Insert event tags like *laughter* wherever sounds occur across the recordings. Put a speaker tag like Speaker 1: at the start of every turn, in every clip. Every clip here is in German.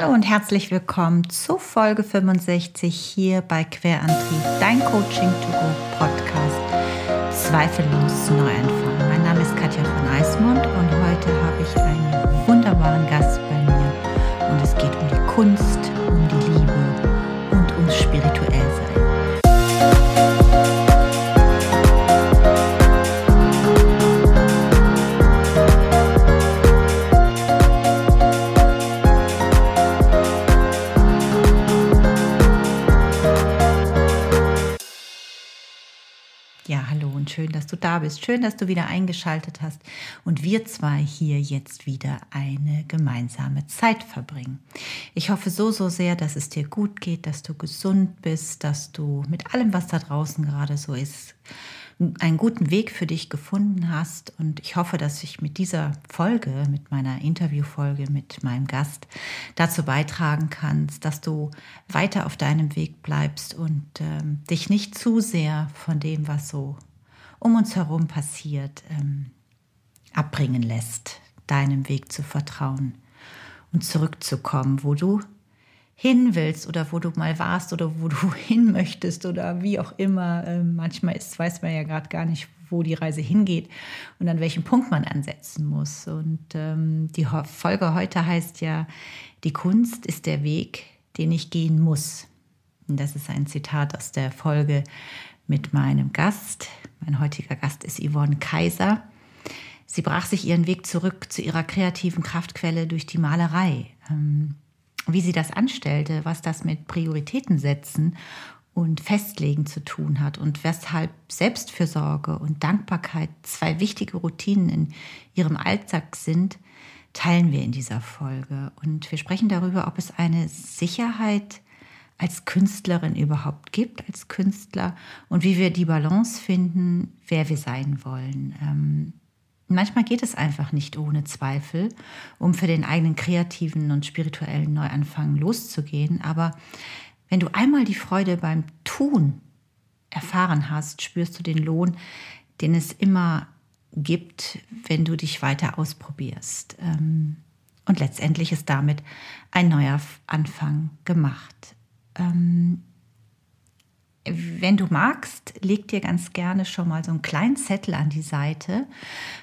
Speaker 1: Hallo und herzlich willkommen zu Folge 65 hier bei Querantrieb, dein Coaching to Go Podcast. Zweifellos Neuanfang. Mein Name ist Katja von Eismund und heute habe ich einen du da bist. Schön, dass du wieder eingeschaltet hast und wir zwei hier jetzt wieder eine gemeinsame Zeit verbringen. Ich hoffe so, so sehr, dass es dir gut geht, dass du gesund bist, dass du mit allem, was da draußen gerade so ist, einen guten Weg für dich gefunden hast. Und ich hoffe, dass ich mit dieser Folge, mit meiner Interviewfolge mit meinem Gast dazu beitragen kannst, dass du weiter auf deinem Weg bleibst und ähm, dich nicht zu sehr von dem, was so um uns herum passiert, ähm, abbringen lässt, deinem Weg zu vertrauen und zurückzukommen, wo du hin willst oder wo du mal warst oder wo du *laughs* hin möchtest oder wie auch immer. Ähm, manchmal ist, weiß man ja gerade gar nicht, wo die Reise hingeht und an welchem Punkt man ansetzen muss. Und ähm, die Folge heute heißt ja, die Kunst ist der Weg, den ich gehen muss. Und das ist ein Zitat aus der Folge mit meinem Gast. Mein heutiger Gast ist Yvonne Kaiser. Sie brach sich ihren Weg zurück zu ihrer kreativen Kraftquelle durch die Malerei. Ähm, wie sie das anstellte, was das mit Prioritäten setzen und Festlegen zu tun hat und weshalb Selbstfürsorge und Dankbarkeit zwei wichtige Routinen in ihrem Alltag sind, teilen wir in dieser Folge. Und wir sprechen darüber, ob es eine Sicherheit als Künstlerin überhaupt gibt, als Künstler und wie wir die Balance finden, wer wir sein wollen. Ähm, manchmal geht es einfach nicht ohne Zweifel, um für den eigenen kreativen und spirituellen Neuanfang loszugehen. Aber wenn du einmal die Freude beim Tun erfahren hast, spürst du den Lohn, den es immer gibt, wenn du dich weiter ausprobierst. Ähm, und letztendlich ist damit ein neuer Anfang gemacht. Ähm, wenn du magst, leg dir ganz gerne schon mal so einen kleinen Zettel an die Seite,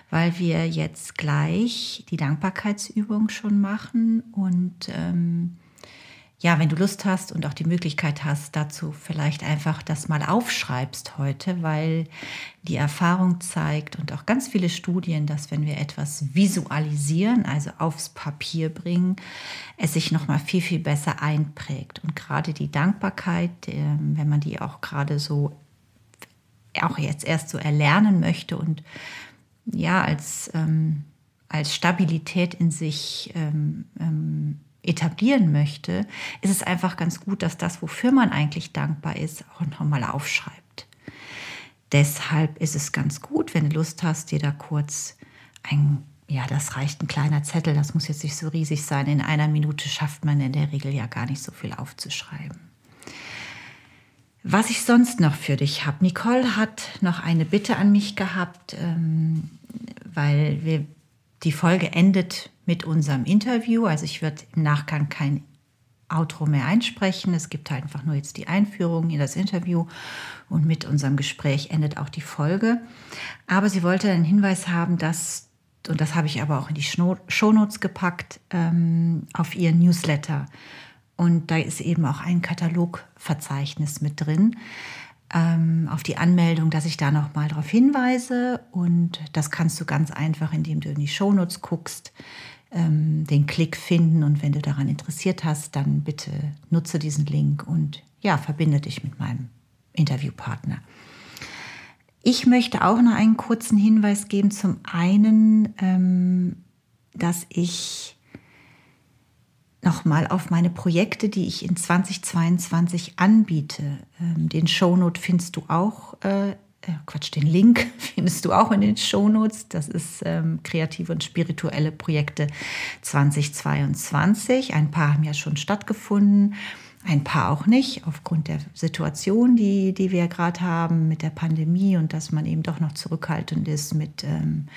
Speaker 1: weil wir jetzt gleich die Dankbarkeitsübung schon machen und ähm, ja, wenn du Lust hast und auch die Möglichkeit hast, dazu vielleicht einfach das mal aufschreibst heute, weil die Erfahrung zeigt und auch ganz viele Studien, dass wenn wir etwas visualisieren, also aufs Papier bringen, es sich noch mal viel viel besser einprägt. Und gerade die Dankbarkeit, ähm, wenn man die auch gerade so auch jetzt erst so erlernen möchte und ja als ähm, als Stabilität in sich ähm, ähm, etablieren möchte, ist es einfach ganz gut, dass das, wofür man eigentlich dankbar ist, auch nochmal aufschreibt. Deshalb ist es ganz gut, wenn du Lust hast, dir da kurz ein, ja, das reicht ein kleiner Zettel, das muss jetzt nicht so riesig sein. In einer Minute schafft man in der Regel ja gar nicht so viel aufzuschreiben. Was ich sonst noch für dich habe. Nicole hat noch eine Bitte an mich gehabt, ähm, weil wir, die Folge endet mit unserem Interview. Also ich werde im Nachgang kein Outro mehr einsprechen. Es gibt halt einfach nur jetzt die Einführung in das Interview und mit unserem Gespräch endet auch die Folge. Aber sie wollte einen Hinweis haben, dass, und das habe ich aber auch in die Shownotes gepackt, ähm, auf ihren Newsletter. Und da ist eben auch ein Katalogverzeichnis mit drin ähm, auf die Anmeldung, dass ich da nochmal darauf hinweise. Und das kannst du ganz einfach, indem du in die Shownotes guckst ähm, den Klick finden. Und wenn du daran interessiert hast, dann bitte nutze diesen Link und ja, verbinde dich mit meinem Interviewpartner. Ich möchte auch noch einen kurzen Hinweis geben. Zum einen, ähm, dass ich nochmal auf meine Projekte, die ich in 2022 anbiete. Ähm, den Shownote findest du auch äh, äh, Quatsch, den Link *laughs* findest du auch in den Shownotes. Das ist ähm, kreative und spirituelle Projekte 2022. Ein paar haben ja schon stattgefunden, ein paar auch nicht, aufgrund der Situation, die, die wir gerade haben mit der Pandemie und dass man eben doch noch zurückhaltend ist mit ähm,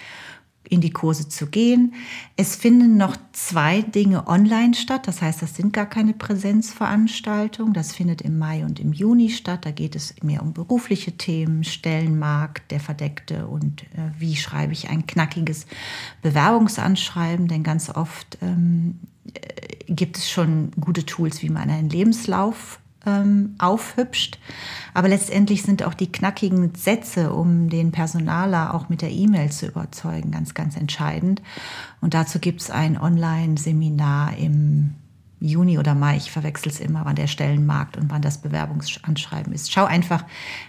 Speaker 1: in die Kurse zu gehen. Es finden noch zwei Dinge online statt. Das heißt, das sind gar keine Präsenzveranstaltungen. Das findet im Mai und im Juni statt. Da geht es mehr um berufliche Themen, Stellenmarkt, der Verdeckte und äh, wie schreibe ich ein knackiges Bewerbungsanschreiben. Denn ganz oft ähm, äh, gibt es schon gute Tools, wie man einen Lebenslauf ähm, aufhübscht. Aber letztendlich sind auch die knackigen Sätze, um den Personaler auch mit der E-Mail zu überzeugen, ganz, ganz entscheidend. Und dazu gibt es ein Online-Seminar im Juni oder Mai, ich verwechsel es immer, wann der Stellenmarkt und wann das Bewerbungsanschreiben ist. Schau einfach,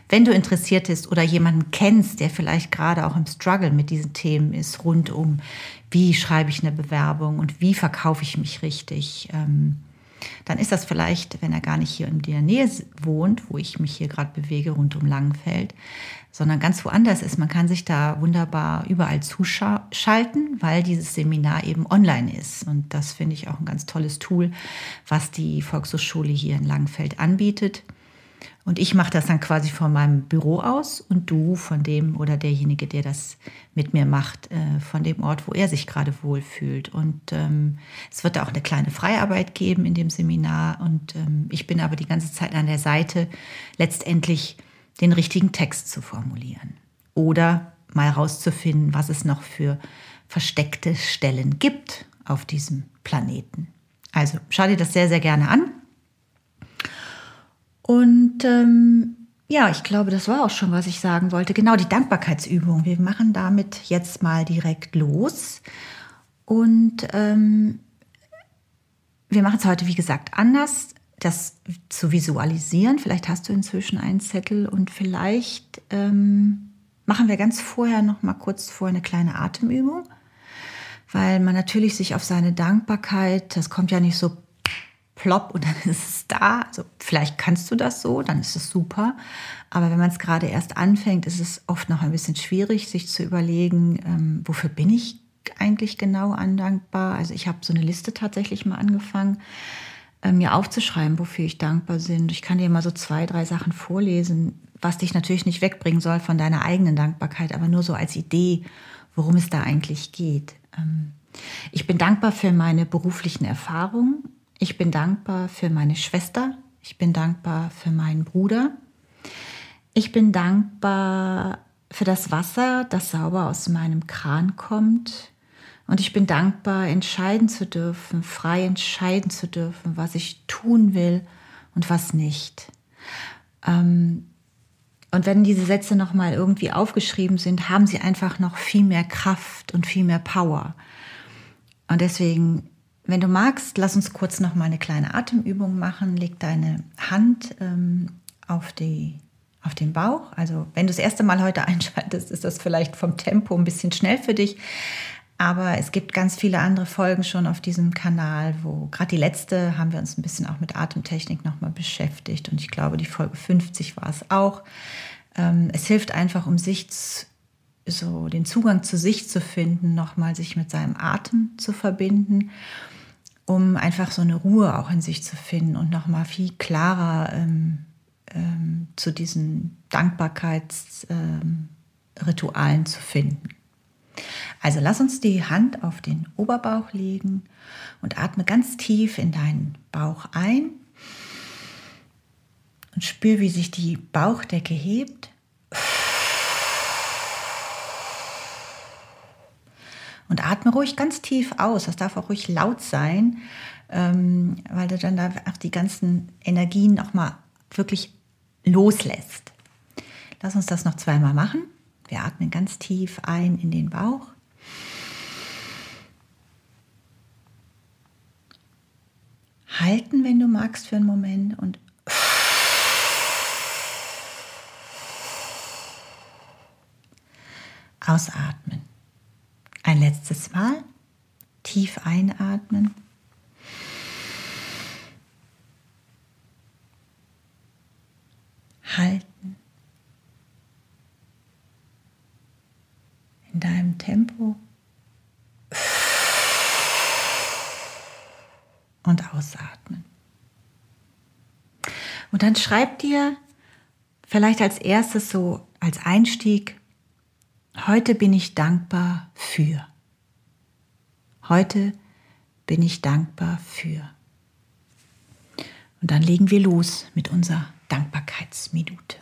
Speaker 1: wenn du interessiert bist oder jemanden kennst, der vielleicht gerade auch im Struggle mit diesen Themen ist, rund um, wie schreibe ich eine Bewerbung und wie verkaufe ich mich richtig. Ähm, dann ist das vielleicht, wenn er gar nicht hier in der Nähe wohnt, wo ich mich hier gerade bewege, rund um Langenfeld, sondern ganz woanders ist. Man kann sich da wunderbar überall zuschalten, weil dieses Seminar eben online ist. Und das finde ich auch ein ganz tolles Tool, was die Volkshochschule hier in Langenfeld anbietet. Und ich mache das dann quasi von meinem Büro aus und du von dem oder derjenige, der das mit mir macht, äh, von dem Ort, wo er sich gerade wohlfühlt. Und ähm, es wird auch eine kleine Freiarbeit geben in dem Seminar. Und ähm, ich bin aber die ganze Zeit an der Seite, letztendlich den richtigen Text zu formulieren. Oder mal rauszufinden, was es noch für versteckte Stellen gibt auf diesem Planeten. Also schau dir das sehr, sehr gerne an. Und ähm, ja, ich glaube, das war auch schon, was ich sagen wollte. Genau, die Dankbarkeitsübung. Wir machen damit jetzt mal direkt los. Und ähm, wir machen es heute, wie gesagt, anders, das zu visualisieren. Vielleicht hast du inzwischen einen Zettel und vielleicht ähm, machen wir ganz vorher noch mal kurz vor eine kleine Atemübung, weil man natürlich sich auf seine Dankbarkeit, das kommt ja nicht so plopp und dann ist es da. Also vielleicht kannst du das so, dann ist es super. Aber wenn man es gerade erst anfängt, ist es oft noch ein bisschen schwierig, sich zu überlegen, ähm, wofür bin ich eigentlich genau andankbar. Also ich habe so eine Liste tatsächlich mal angefangen, äh, mir aufzuschreiben, wofür ich dankbar bin. Ich kann dir mal so zwei, drei Sachen vorlesen, was dich natürlich nicht wegbringen soll von deiner eigenen Dankbarkeit, aber nur so als Idee, worum es da eigentlich geht. Ähm, ich bin dankbar für meine beruflichen Erfahrungen ich bin dankbar für meine Schwester. Ich bin dankbar für meinen Bruder. Ich bin dankbar für das Wasser, das sauber aus meinem Kran kommt. Und ich bin dankbar, entscheiden zu dürfen, frei entscheiden zu dürfen, was ich tun will und was nicht. Ähm, und wenn diese Sätze nochmal irgendwie aufgeschrieben sind, haben sie einfach noch viel mehr Kraft und viel mehr Power. Und deswegen wenn du magst, lass uns kurz noch mal eine kleine Atemübung machen. Leg deine Hand ähm, auf, die, auf den Bauch. Also wenn du das erste Mal heute *laughs* einschaltest, ist das vielleicht vom Tempo ein bisschen schnell für dich. Aber es gibt ganz viele andere Folgen schon auf diesem Kanal, wo gerade die letzte haben wir uns ein bisschen auch mit Atemtechnik nochmal beschäftigt. Und ich glaube, die Folge 50 war es auch. Ähm, es hilft einfach, um sich so den Zugang zu sich zu finden, nochmal sich mit seinem Atem zu verbinden um einfach so eine Ruhe auch in sich zu finden und nochmal viel klarer ähm, ähm, zu diesen Dankbarkeitsritualen ähm, zu finden. Also lass uns die Hand auf den Oberbauch legen und atme ganz tief in deinen Bauch ein und spür, wie sich die Bauchdecke hebt Und atme ruhig ganz tief aus. Das darf auch ruhig laut sein, ähm, weil du dann da auch die ganzen Energien nochmal wirklich loslässt. Lass uns das noch zweimal machen. Wir atmen ganz tief ein in den Bauch. Halten, wenn du magst, für einen Moment und ausatmen. Ein letztes Mal tief einatmen. Halten. In deinem Tempo. Und ausatmen. Und dann schreib dir vielleicht als erstes so als Einstieg Heute bin ich dankbar für. Heute bin ich dankbar für. Und dann legen wir los mit unserer Dankbarkeitsminute.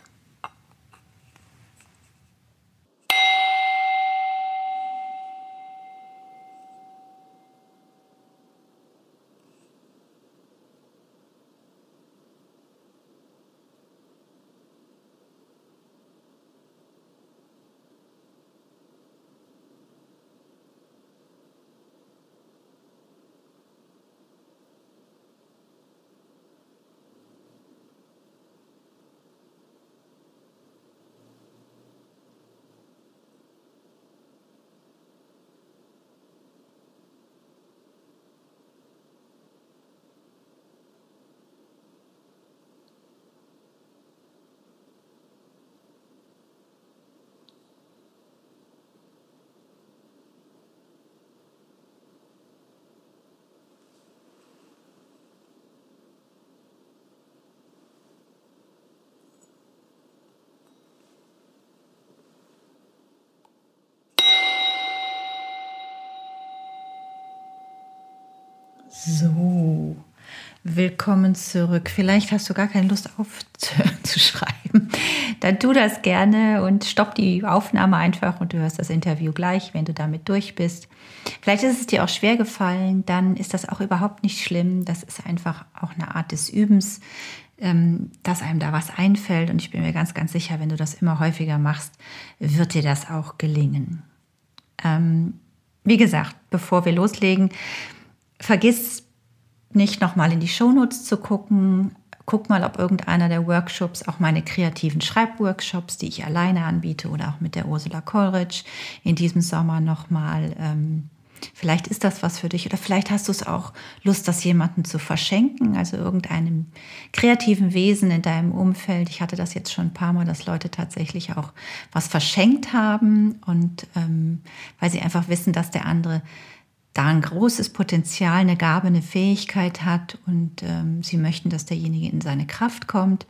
Speaker 1: So, willkommen zurück. Vielleicht hast du gar keine Lust aufzuschreiben. *laughs* Dann tu das gerne und stopp die Aufnahme einfach und du hörst das Interview gleich, wenn du damit durch bist. Vielleicht ist es dir auch schwer gefallen, dann ist das auch überhaupt nicht schlimm. Das ist einfach auch eine Art des Übens, ähm, dass einem da was einfällt. Und ich bin mir ganz, ganz sicher, wenn du das immer häufiger machst, wird dir das auch gelingen. Ähm, wie gesagt, bevor wir loslegen, vergiss nicht nochmal in die Shownotes zu gucken. Guck mal, ob irgendeiner der Workshops, auch meine kreativen Schreibworkshops, die ich alleine anbiete oder auch mit der Ursula Kollrich in diesem Sommer nochmal, ähm, vielleicht ist das was für dich oder vielleicht hast du es auch Lust, das jemandem zu verschenken, also irgendeinem kreativen Wesen in deinem Umfeld. Ich hatte das jetzt schon ein paar Mal, dass Leute tatsächlich auch was verschenkt haben und ähm, weil sie einfach wissen, dass der andere da ein großes Potenzial, eine Gabe, eine Fähigkeit hat und ähm, sie möchten, dass derjenige in seine Kraft kommt.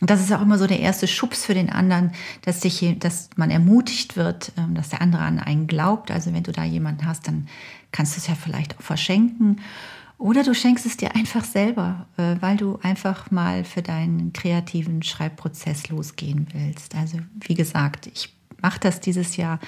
Speaker 1: Und das ist auch immer so der erste Schubs für den anderen, dass, dich, dass man ermutigt wird, ähm, dass der andere an einen glaubt. Also wenn du da jemanden hast, dann kannst du es ja vielleicht auch verschenken. Oder du schenkst es dir einfach selber, äh, weil du einfach mal für deinen kreativen Schreibprozess losgehen willst. Also wie gesagt, ich mache das dieses Jahr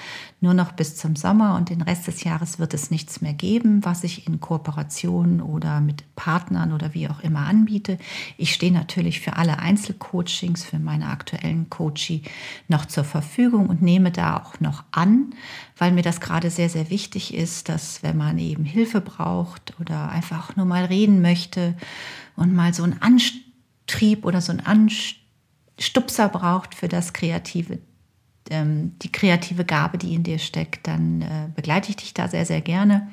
Speaker 1: nur noch bis zum Sommer und den Rest des Jahres wird es nichts mehr geben, was ich in Kooperation oder mit Partnern oder wie auch immer anbiete. Ich stehe natürlich für alle Einzelcoachings, für meine aktuellen Coachie noch zur Verfügung und nehme da auch noch an, weil mir das gerade sehr, sehr wichtig ist, dass wenn man eben Hilfe braucht oder einfach nur mal reden möchte und mal so einen Antrieb oder so einen Anstupser braucht für das kreative ähm, die kreative Gabe, die in dir steckt, dann äh, begleite ich dich da sehr, sehr gerne.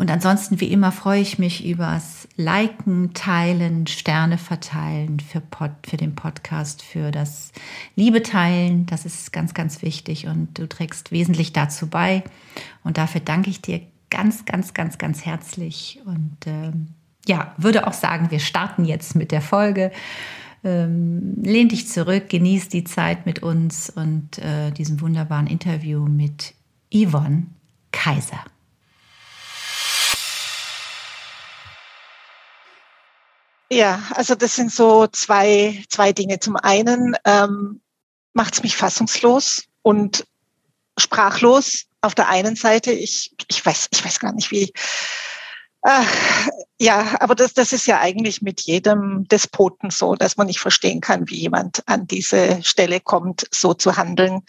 Speaker 1: Und ansonsten, wie immer, freue ich mich übers Liken, Teilen, Sterne verteilen für, Pod, für den Podcast, für das Liebe teilen. Das ist ganz, ganz wichtig und du trägst wesentlich dazu bei. Und dafür danke ich dir ganz, ganz, ganz, ganz herzlich. Und ähm, ja, würde auch sagen, wir starten jetzt mit der Folge. Ähm, lehn dich zurück, genieß die Zeit mit uns und äh, diesem wunderbaren Interview mit Yvonne Kaiser.
Speaker 2: Ja, also das sind so zwei, zwei Dinge. Zum einen ähm, macht es mich fassungslos und sprachlos. Auf der einen Seite, ich, ich weiß, ich weiß gar nicht, wie, äh, ja, aber das, das ist ja eigentlich mit jedem Despoten so, dass man nicht verstehen kann, wie jemand an diese Stelle kommt, so zu handeln.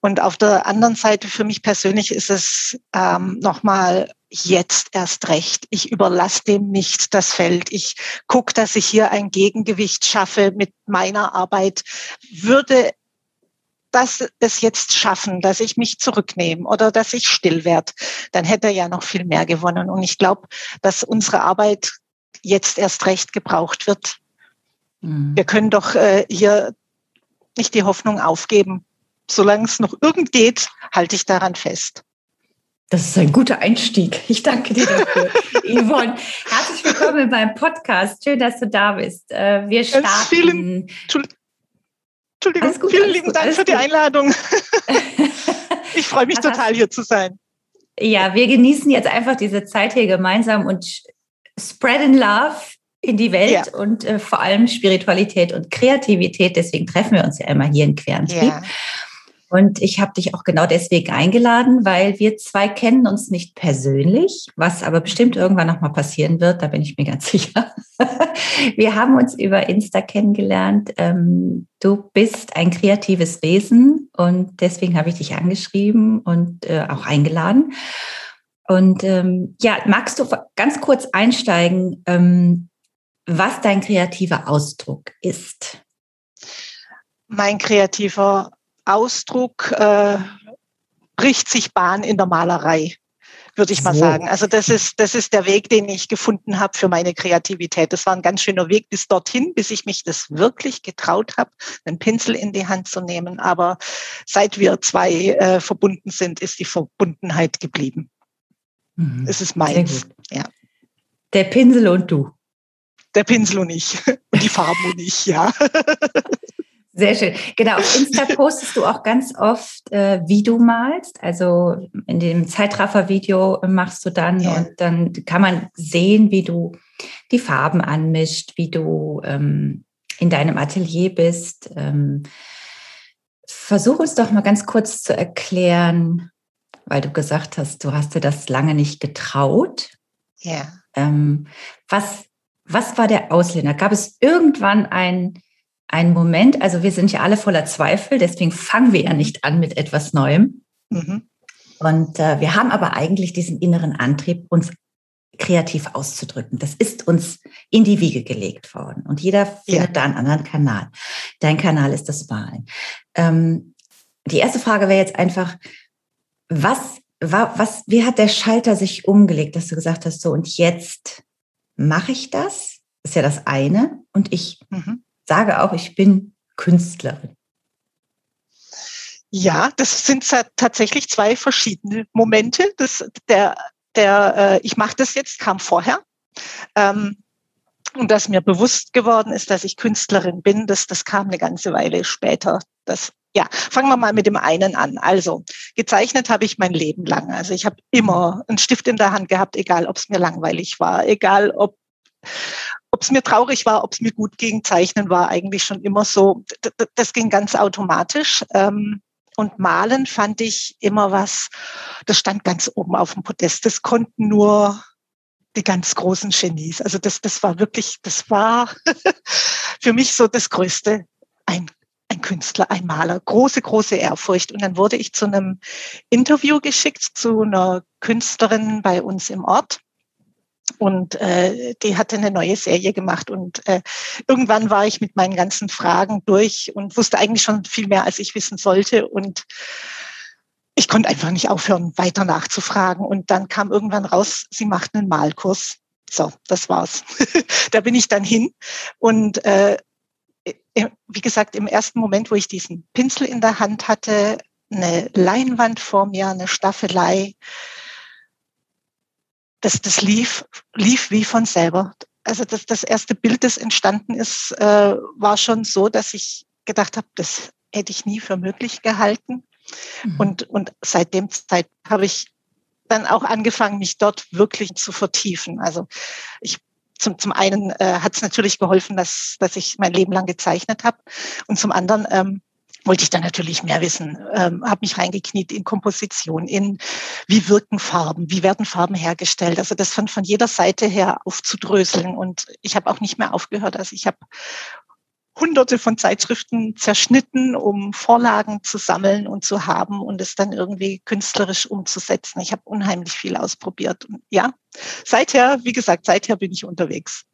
Speaker 2: Und auf der anderen Seite, für mich persönlich ist es ähm, nochmal jetzt erst recht. Ich überlasse dem nicht das Feld. Ich gucke, dass ich hier ein Gegengewicht schaffe mit meiner Arbeit. Würde das es jetzt schaffen, dass ich mich zurücknehme oder dass ich still werde, dann hätte er ja noch viel mehr gewonnen. Und ich glaube, dass unsere Arbeit jetzt erst recht gebraucht wird. Mhm. Wir können doch äh, hier nicht die Hoffnung aufgeben. Solange es noch irgend geht, halte ich daran fest.
Speaker 1: Das ist ein guter Einstieg. Ich danke dir dafür, *laughs* Yvonne. Herzlich willkommen in meinem Podcast. Schön, dass du da bist. Äh, wir starten.
Speaker 2: Vielen, Entschuldigung, gut, vielen lieben gut, Dank für die Einladung. *laughs* Ich freue mich total, hier zu sein.
Speaker 1: Ja, wir genießen jetzt einfach diese Zeit hier gemeinsam und spreaden love in die Welt ja. und äh, vor allem Spiritualität und Kreativität. Deswegen treffen wir uns ja immer hier in Querentrieb. Ja. Und ich habe dich auch genau deswegen eingeladen, weil wir zwei kennen uns nicht persönlich, was aber bestimmt irgendwann nochmal passieren wird, da bin ich mir ganz *laughs* sicher. wir haben uns über Insta kennengelernt. Ähm, du bist ein kreatives Wesen und deswegen habe ich dich angeschrieben und äh, auch eingeladen. Und ähm, ja, magst du ganz kurz einsteigen, ähm, was dein kreativer Ausdruck ist?
Speaker 2: Mein kreativer Ausdruck äh, bricht sich Bahn in der Malerei, würde ich mal so. sagen. Also das ist, das ist der Weg, den ich gefunden habe für meine Kreativität. Das war ein ganz schöner Weg bis dorthin, bis ich mich das wirklich getraut habe, einen Pinsel in die Hand zu nehmen. Aber seit wir zwei äh, verbunden sind, ist die Verbundenheit geblieben. Mhm. Es ist meins. Ja.
Speaker 1: Der Pinsel und du.
Speaker 2: Der Pinsel und ich. *laughs* Und die Farben und ich, ja. *laughs*
Speaker 1: Sehr schön. Genau, auf Insta *laughs* postest du auch ganz oft, äh, wie du malst. Also in dem Zeitraffer-Video machst du dann ja. und dann kann man sehen, wie du die Farben anmischt, wie du ähm, in deinem Atelier bist. Ähm, versuch uns doch mal ganz kurz zu erklären, weil du gesagt hast, du hast dir das lange nicht getraut.
Speaker 2: Ja.
Speaker 1: Ähm, was, was war der Ausländer? Gab es irgendwann ein ein Moment, also wir sind ja alle voller Zweifel, deswegen fangen wir ja nicht an mit etwas Neuem. Mhm. Und äh, wir haben aber eigentlich diesen inneren Antrieb, uns kreativ auszudrücken. Das ist uns in die Wiege gelegt worden. Und jeder findet ja. da einen anderen Kanal. Dein Kanal ist das Malen. Ähm, die erste Frage wäre jetzt einfach, was war, was, wie hat der Schalter sich umgelegt, dass du gesagt hast, so und jetzt mache ich das? Das ist ja das eine. Und ich mhm sage auch, ich bin Künstlerin.
Speaker 2: Ja, das sind tatsächlich zwei verschiedene Momente. Das, der, der, äh, ich mache das jetzt, kam vorher. Ähm, und dass mir bewusst geworden ist, dass ich Künstlerin bin, das, das kam eine ganze Weile später. Das, ja, fangen wir mal mit dem einen an. Also, gezeichnet habe ich mein Leben lang. Also ich habe immer einen Stift in der Hand gehabt, egal ob es mir langweilig war, egal ob ob es mir traurig war, ob es mir gut ging, Zeichnen war eigentlich schon immer so, das ging ganz automatisch. Ähm, und Malen fand ich immer was, das stand ganz oben auf dem Podest. Das konnten nur die ganz großen Genies. Also das, das war wirklich, das war *laughs* für mich so das Größte, ein, ein Künstler, ein Maler. Große, große Ehrfurcht. Und dann wurde ich zu einem Interview geschickt zu einer Künstlerin bei uns im Ort. Und äh, die hatte eine neue Serie gemacht. Und äh, irgendwann war ich mit meinen ganzen Fragen durch und wusste eigentlich schon viel mehr, als ich wissen sollte. Und ich konnte einfach nicht aufhören, weiter nachzufragen. Und dann kam irgendwann raus, sie macht einen Malkurs. So, das war's. *laughs* da bin ich dann hin. Und äh, wie gesagt, im ersten Moment, wo ich diesen Pinsel in der Hand hatte, eine Leinwand vor mir, eine Staffelei, das, das lief, lief wie von selber. Also das, das erste Bild, das entstanden ist, äh, war schon so, dass ich gedacht habe, das hätte ich nie für möglich gehalten. Mhm. Und, und seit dem Zeit habe ich dann auch angefangen, mich dort wirklich zu vertiefen. Also ich zum, zum einen äh, hat es natürlich geholfen, dass, dass ich mein Leben lang gezeichnet habe. Und zum anderen ähm, wollte ich dann natürlich mehr wissen, ähm, habe mich reingekniet in Komposition, in wie wirken Farben, wie werden Farben hergestellt. Also das von, von jeder Seite her aufzudröseln. Und ich habe auch nicht mehr aufgehört. Also ich habe hunderte von Zeitschriften zerschnitten, um Vorlagen zu sammeln und zu haben und es dann irgendwie künstlerisch umzusetzen. Ich habe unheimlich viel ausprobiert. Und ja, seither, wie gesagt, seither bin ich unterwegs.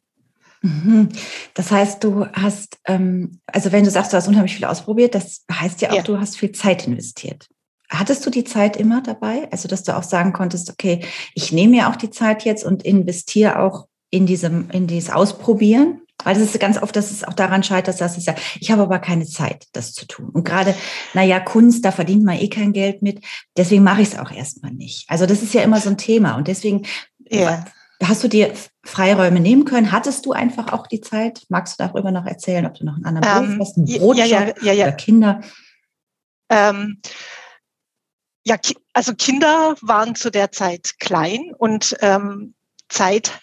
Speaker 1: Mhm. Das heißt, du hast, ähm, also wenn du sagst, du hast unheimlich viel ausprobiert, das heißt ja auch, ja. du hast viel Zeit investiert. Hattest du die Zeit immer dabei? Also, dass du auch sagen konntest, okay, ich nehme mir auch die Zeit jetzt und investiere auch in diesem, in dieses Ausprobieren? Weil das ist ganz oft, dass es auch daran scheitert, dass es ja, ich habe aber keine Zeit, das zu tun. Und gerade, naja, Kunst, da verdient man eh kein Geld mit. Deswegen mache ich es auch erstmal nicht. Also das ist ja immer so ein Thema. Und deswegen, ja. Hast du dir Freiräume nehmen können? Hattest du einfach auch die Zeit? Magst du darüber noch erzählen, ob du noch einen anderen ähm, Beruf hast, einen Brotjob
Speaker 2: ja, ja, ja,
Speaker 1: oder Kinder?
Speaker 2: Ähm, ja, also Kinder waren zu der Zeit klein und ähm, Zeit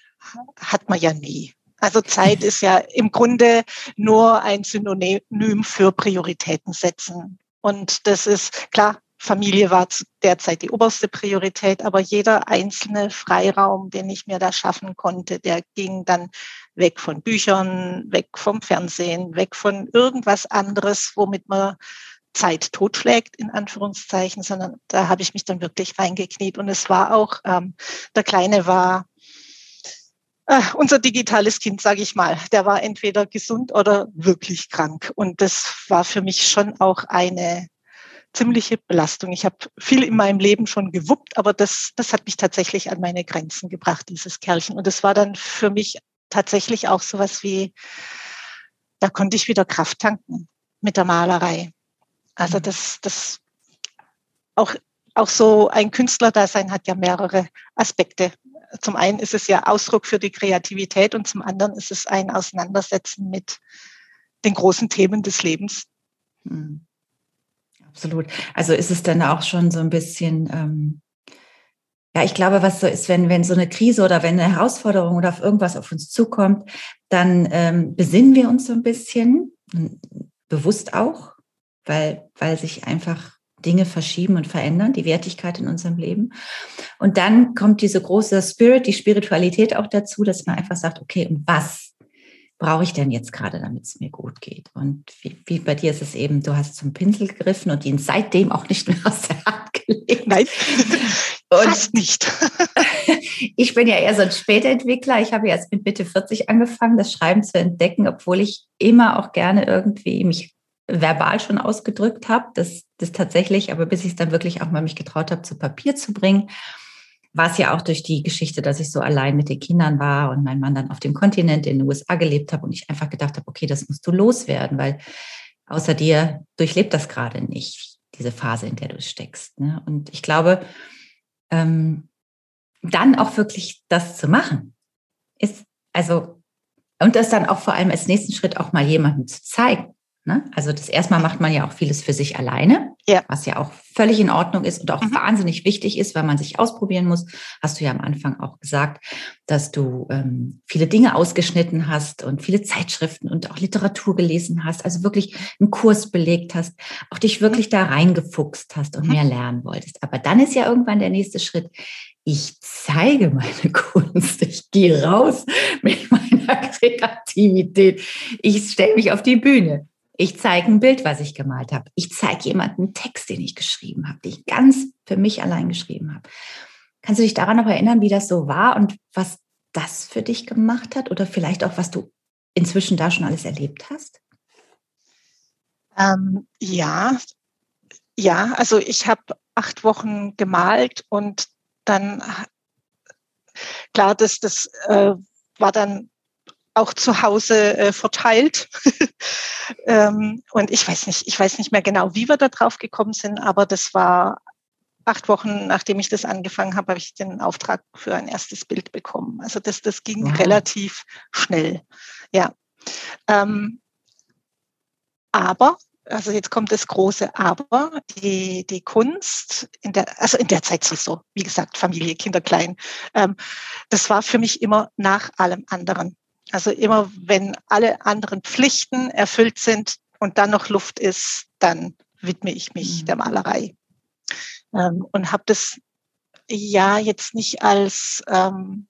Speaker 2: hat man ja nie. Also Zeit *laughs* ist ja im Grunde nur ein Synonym für Prioritäten setzen. Und das ist klar, Familie war zu der Zeit die oberste Priorität, aber jeder einzelne Freiraum, den ich mir da schaffen konnte, der ging dann weg von Büchern, weg vom Fernsehen, weg von irgendwas anderes, womit man Zeit totschlägt, in Anführungszeichen, sondern da habe ich mich dann wirklich reingekniet. Und es war auch, ähm, der Kleine war äh, unser digitales Kind, sage ich mal, der war entweder gesund oder wirklich krank. Und das war für mich schon auch eine ziemliche Belastung. Ich habe viel in meinem Leben schon gewuppt, aber das, das hat mich tatsächlich an meine Grenzen gebracht, dieses Kerlchen. Und das war dann für mich tatsächlich auch sowas wie, da konnte ich wieder Kraft tanken mit der Malerei. Also mhm. das, das auch, auch so ein Künstlerdasein hat ja mehrere Aspekte. Zum einen ist es ja Ausdruck für die Kreativität und zum anderen ist es ein Auseinandersetzen mit den großen Themen des Lebens.
Speaker 1: Mhm. Absolut. Also ist es dann auch schon so ein bisschen, ähm, ja, ich glaube, was so ist, wenn, wenn so eine Krise oder wenn eine Herausforderung oder auf irgendwas auf uns zukommt, dann ähm, besinnen wir uns so ein bisschen, bewusst auch, weil, weil sich einfach Dinge verschieben und verändern, die Wertigkeit in unserem Leben. Und dann kommt diese große Spirit, die Spiritualität auch dazu, dass man einfach sagt, okay, und was brauche ich denn jetzt gerade, damit es mir gut geht? Und wie, wie, bei dir ist es eben, du hast zum Pinsel gegriffen und ihn seitdem auch nicht mehr *laughs* aus der Hand gelegt.
Speaker 2: Nein, *laughs* und fast nicht. *laughs*
Speaker 1: ich bin ja eher so ein Spätentwickler. Ich habe erst mit Mitte 40 angefangen, das Schreiben zu entdecken, obwohl ich immer auch gerne irgendwie mich verbal schon ausgedrückt habe. Das, das tatsächlich, aber bis ich es dann wirklich auch mal mich getraut habe, zu Papier zu bringen war es ja auch durch die Geschichte, dass ich so allein mit den Kindern war und mein Mann dann auf dem Kontinent in den USA gelebt habe und ich einfach gedacht habe, okay, das musst du loswerden, weil außer dir durchlebt das gerade nicht, diese Phase, in der du steckst. Ne? Und ich glaube, ähm, dann auch wirklich das zu machen, ist also, und das dann auch vor allem als nächsten Schritt auch mal jemandem zu zeigen. Ne? Also das erstmal macht man ja auch vieles für sich alleine, ja. was ja auch völlig in Ordnung ist und auch mhm. wahnsinnig wichtig ist, weil man sich ausprobieren muss. Hast du ja am Anfang auch gesagt, dass du ähm, viele Dinge ausgeschnitten hast und viele Zeitschriften und auch Literatur gelesen hast, also wirklich einen Kurs belegt hast, auch dich wirklich da reingefuchst hast und mhm. mehr lernen wolltest. Aber dann ist ja irgendwann der nächste Schritt, ich zeige meine *laughs* Kunst, ich gehe raus mit meiner *laughs* Kreativität, ich stelle mich auf die Bühne. Ich zeige ein Bild, was ich gemalt habe. Ich zeige jemanden einen Text, den ich geschrieben habe, den ich ganz für mich allein geschrieben habe. Kannst du dich daran noch erinnern, wie das so war und was das für dich gemacht hat oder vielleicht auch, was du inzwischen da schon alles erlebt hast?
Speaker 2: Ähm, ja, ja, also ich habe acht Wochen gemalt und dann, klar, das, das äh, war dann auch zu Hause äh, verteilt. *laughs* ähm, und ich weiß nicht, ich weiß nicht mehr genau, wie wir da drauf gekommen sind, aber das war acht Wochen, nachdem ich das angefangen habe, habe ich den Auftrag für ein erstes Bild bekommen. Also das, das ging wow. relativ schnell. Ja. Ähm, aber, also jetzt kommt das große Aber, die, die Kunst, in der, also in der Zeit so, wie gesagt, Familie, Kinder klein, ähm, das war für mich immer nach allem anderen. Also immer, wenn alle anderen Pflichten erfüllt sind und dann noch Luft ist, dann widme ich mich mhm. der Malerei. Ähm, und habe das ja jetzt nicht als ähm,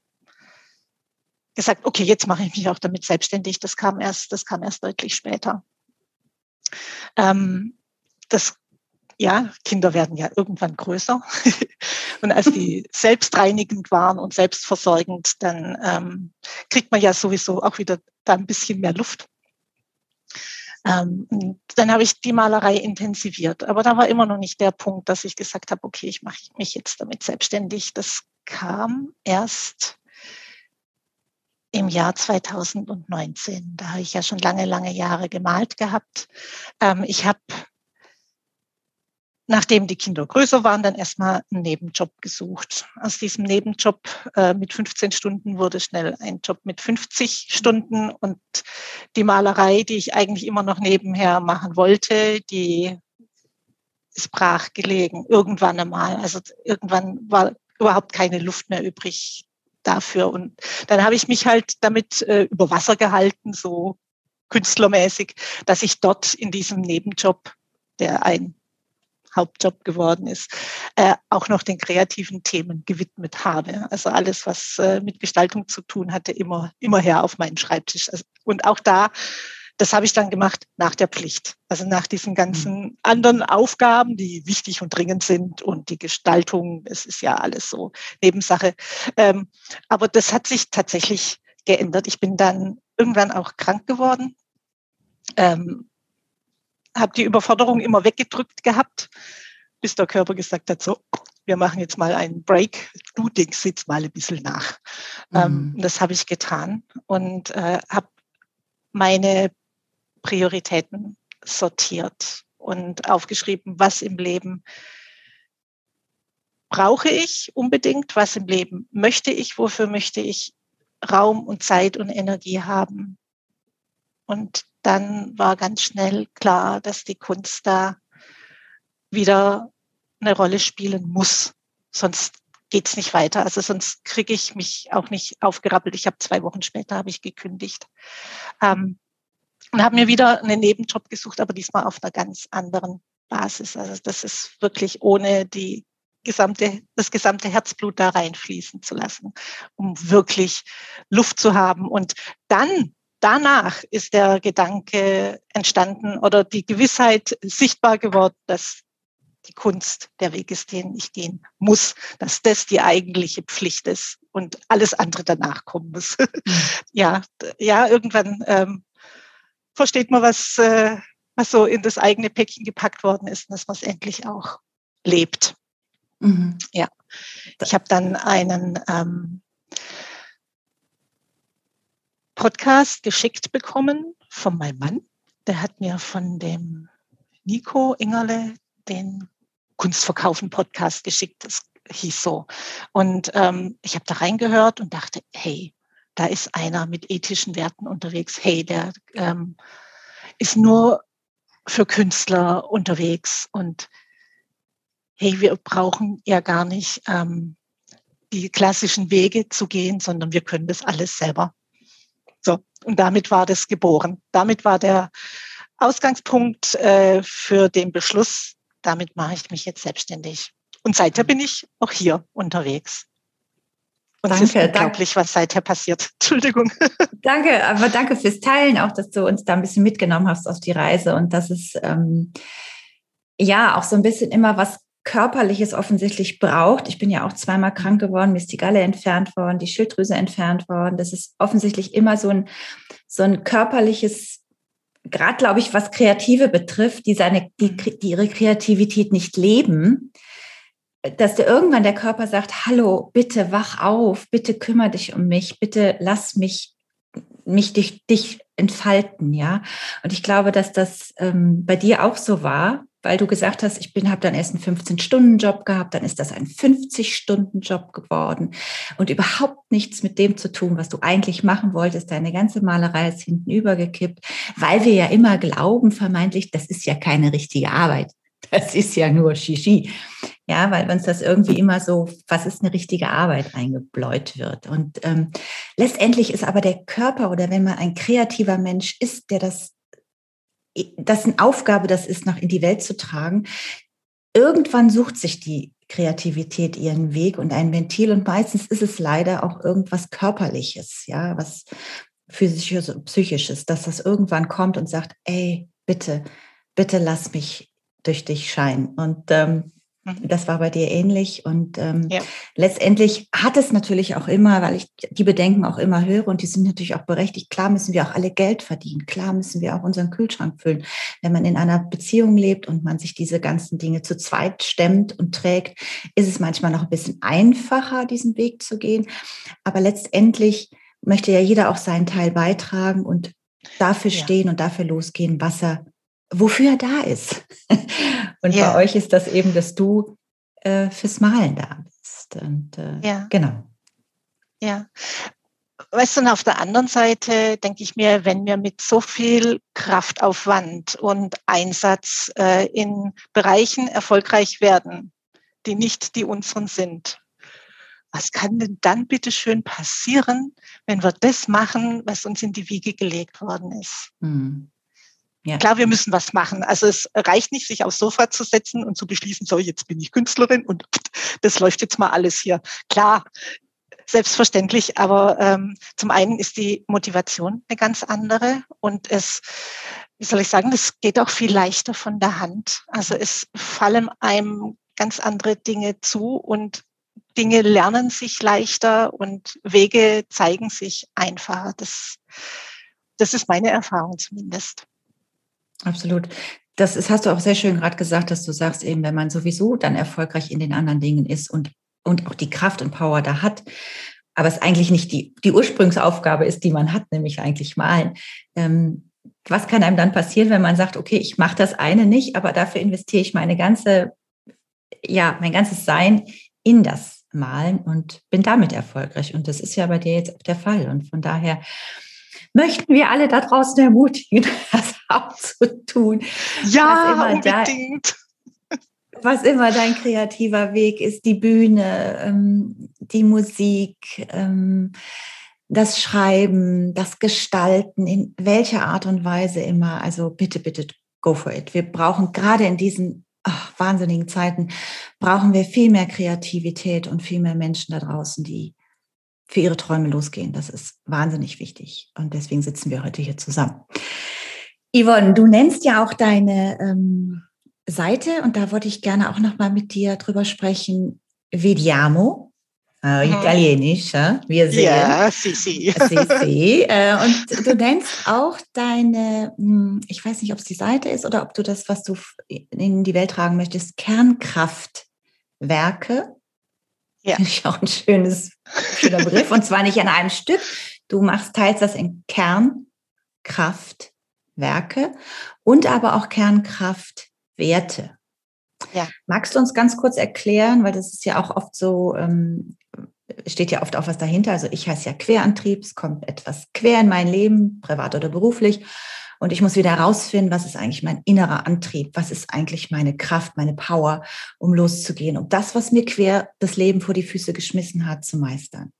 Speaker 2: gesagt, okay, jetzt mache ich mich auch damit selbstständig. Das kam erst, das kam erst deutlich später. Ähm, das ja, Kinder werden ja irgendwann größer. *laughs* und als die *laughs* selbstreinigend waren und selbstversorgend, dann ähm, kriegt man ja sowieso auch wieder da ein bisschen mehr Luft. Ähm, dann habe ich die Malerei intensiviert. Aber da war immer noch nicht der Punkt, dass ich gesagt habe, okay, ich mache mich jetzt damit selbstständig. Das kam erst im Jahr 2019. Da habe ich ja schon lange, lange Jahre gemalt gehabt. Ähm, ich habe nachdem die Kinder größer waren, dann erstmal einen Nebenjob gesucht. Aus diesem Nebenjob äh, mit 15 Stunden wurde schnell ein Job mit 50 Stunden und die Malerei, die ich eigentlich immer noch nebenher machen wollte, die ist brach gelegen, irgendwann einmal. Also irgendwann war überhaupt keine Luft mehr übrig dafür. Und dann habe ich mich halt damit äh, über Wasser gehalten, so künstlermäßig, dass ich dort in diesem Nebenjob, der ein Hauptjob geworden ist, äh, auch noch den kreativen Themen gewidmet habe. Also alles, was äh, mit Gestaltung zu tun hatte, immer, immer her auf meinen Schreibtisch. Also, und auch da das habe ich dann gemacht nach der Pflicht. Also nach diesen ganzen mhm. anderen Aufgaben, die wichtig und dringend sind und die Gestaltung, es ist ja alles so Nebensache. Ähm, aber das hat sich tatsächlich geändert. Ich bin dann irgendwann auch krank geworden, ähm, habe die Überforderung immer weggedrückt gehabt, bis der Körper gesagt hat, so, wir machen jetzt mal einen Break, du denkst jetzt mal ein bisschen nach. Ähm, mhm. Ähm, das habe ich getan und äh, habe meine Prioritäten sortiert und aufgeschrieben, was im Leben brauche ich unbedingt, was im Leben möchte ich, wofür möchte ich Raum und Zeit und Energie haben. Und dann war ganz schnell klar, dass die Kunst da wieder eine Rolle spielen muss. Sonst geht's nicht weiter. Also sonst kriege ich mich auch nicht aufgerappelt. Ich habe zwei Wochen später habe ich gekündigt. Ähm, und habe mir wieder einen Nebenjob gesucht, aber diesmal auf einer ganz anderen Basis. Also das ist wirklich ohne die gesamte, das gesamte Herzblut da reinfließen zu lassen, um wirklich Luft zu haben. Und dann, danach ist der Gedanke entstanden oder die Gewissheit sichtbar geworden, dass die Kunst der Weg ist, den ich gehen muss, dass das die eigentliche Pflicht ist und alles andere danach kommen muss. Mhm. ja, ja, irgendwann ähm, versteht man, was, äh, was so in das eigene Päckchen gepackt worden ist und dass man es endlich auch lebt. Mhm. Ja, ich habe dann einen ähm, Podcast geschickt bekommen von meinem Mann. Der hat mir von dem Nico Ingerle den Kunstverkaufen Podcast geschickt. Das hieß so. Und ähm, ich habe da reingehört und dachte, hey, da ist einer mit ethischen Werten unterwegs. Hey, der ähm, ist nur für Künstler unterwegs und hey, wir brauchen ja gar nicht ähm, die klassischen Wege zu gehen, sondern wir können das alles selber. So, und damit war das geboren. Damit war der Ausgangspunkt äh, für den Beschluss, damit mache ich mich jetzt selbstständig. Und seither bin ich auch hier unterwegs. Und danke, es ist unglaublich, was seither passiert. *laughs* Entschuldigung.
Speaker 1: Danke, aber danke fürs Teilen auch, dass du uns da ein bisschen mitgenommen hast auf die Reise und dass es ähm, ja auch so ein bisschen immer was Körperliches offensichtlich braucht. Ich bin ja auch zweimal krank geworden, mir ist die Galle entfernt worden, die Schilddrüse entfernt worden. Das ist offensichtlich immer so ein, so ein körperliches, gerade glaube ich, was Kreative betrifft, die seine, die, die ihre Kreativität nicht leben, dass der irgendwann der Körper sagt, hallo, bitte wach auf, bitte kümmere dich um mich, bitte lass mich mich dich, dich entfalten, ja. Und ich glaube, dass das ähm, bei dir auch so war, weil du gesagt hast, ich bin, habe dann erst einen 15-Stunden-Job gehabt, dann ist das ein 50-Stunden-Job geworden und überhaupt nichts mit dem zu tun, was du eigentlich machen wolltest. Deine ganze Malerei ist hinten übergekippt, weil wir ja immer glauben, vermeintlich, das ist ja keine richtige Arbeit. Das ist ja nur Shishi. Ja, weil uns das irgendwie immer so, was ist eine richtige Arbeit eingebläut wird. Und ähm, letztendlich ist aber der Körper oder wenn man ein kreativer Mensch ist, der das, das eine Aufgabe das ist, noch in die Welt zu tragen, irgendwann sucht sich die Kreativität ihren Weg und ein Ventil und meistens ist es leider auch irgendwas Körperliches, ja, was physisches und psychisches, dass das irgendwann kommt und sagt, ey, bitte, bitte lass mich durch dich scheinen. Und ähm. Das war bei dir ähnlich. Und ähm, ja. letztendlich hat es natürlich auch immer, weil ich die Bedenken auch immer höre und die sind natürlich auch berechtigt. Klar müssen wir auch alle Geld verdienen. Klar müssen wir auch unseren Kühlschrank füllen. Wenn man in einer Beziehung lebt und man sich diese ganzen Dinge zu zweit stemmt und trägt, ist es manchmal noch ein bisschen einfacher, diesen Weg zu gehen. Aber letztendlich möchte ja jeder auch seinen Teil beitragen und dafür ja. stehen und dafür losgehen, was er wofür er da ist. *laughs* Und ja. bei euch ist das eben, dass du äh, fürs Malen da bist. Und, äh, ja. Genau.
Speaker 2: Ja. weißt du, auf der anderen Seite denke ich mir, wenn wir mit so viel Kraftaufwand und Einsatz äh, in Bereichen erfolgreich werden, die nicht die unseren sind, was kann denn dann bitte schön passieren, wenn wir das machen, was uns in die Wiege gelegt worden ist? Hm. Ja. Klar, wir müssen was machen. Also es reicht nicht, sich aufs Sofa zu setzen und zu beschließen, so, jetzt bin ich Künstlerin und das läuft jetzt mal alles hier. Klar, selbstverständlich, aber ähm, zum einen ist die Motivation eine ganz andere und es, wie soll ich sagen, es geht auch viel leichter von der Hand. Also es fallen einem ganz andere Dinge zu und Dinge lernen sich leichter und Wege zeigen sich einfacher. Das, das ist meine Erfahrung zumindest.
Speaker 1: Absolut. Das ist, hast du auch sehr schön gerade gesagt, dass du sagst eben, wenn man sowieso dann erfolgreich in den anderen Dingen ist und und auch die Kraft und Power da hat, aber es eigentlich nicht die, die Ursprungsaufgabe ist, die man hat, nämlich eigentlich malen. Ähm, was kann einem dann passieren, wenn man sagt, okay, ich mache das eine nicht, aber dafür investiere ich meine ganze, ja, mein ganzes Sein in das Malen und bin damit erfolgreich. Und das ist ja bei dir jetzt auch der Fall. Und von daher möchten wir alle da draußen ermutigen, *laughs* das auch zu tun.
Speaker 2: Ja, unbedingt.
Speaker 1: Da, was immer dein kreativer Weg ist, die Bühne, ähm, die Musik, ähm, das Schreiben, das Gestalten, in welcher Art und Weise immer. Also bitte, bitte, go for it. Wir brauchen gerade in diesen ach, wahnsinnigen Zeiten, brauchen wir viel mehr Kreativität und viel mehr Menschen da draußen, die für ihre Träume losgehen. Das ist wahnsinnig wichtig. Und deswegen sitzen wir heute hier zusammen. Yvonne, du nennst ja auch deine ähm, Seite und da wollte ich gerne auch noch mal mit dir drüber sprechen. Vediamo, äh, italienisch, äh? wir sehen.
Speaker 2: Ja, sì, sì.
Speaker 1: sì, sì. Äh, und du nennst auch deine, hm, ich weiß nicht, ob es die Seite ist oder ob du das, was du in die Welt tragen möchtest, Kernkraftwerke. Ja. Finde ich auch ein schönes, schöner Begriff. Und zwar nicht an einem Stück. Du machst teils das in Kernkraftwerke und aber auch Kernkraft Werte. Ja. Magst du uns ganz kurz erklären, weil das ist ja auch oft so, ähm, steht ja oft auch was dahinter. Also ich heiße ja Querantrieb, es kommt etwas quer in mein Leben, privat oder beruflich. Und ich muss wieder herausfinden, was ist eigentlich mein innerer Antrieb? Was ist eigentlich meine Kraft, meine Power, um loszugehen, um das, was mir quer das Leben vor die Füße geschmissen hat, zu meistern?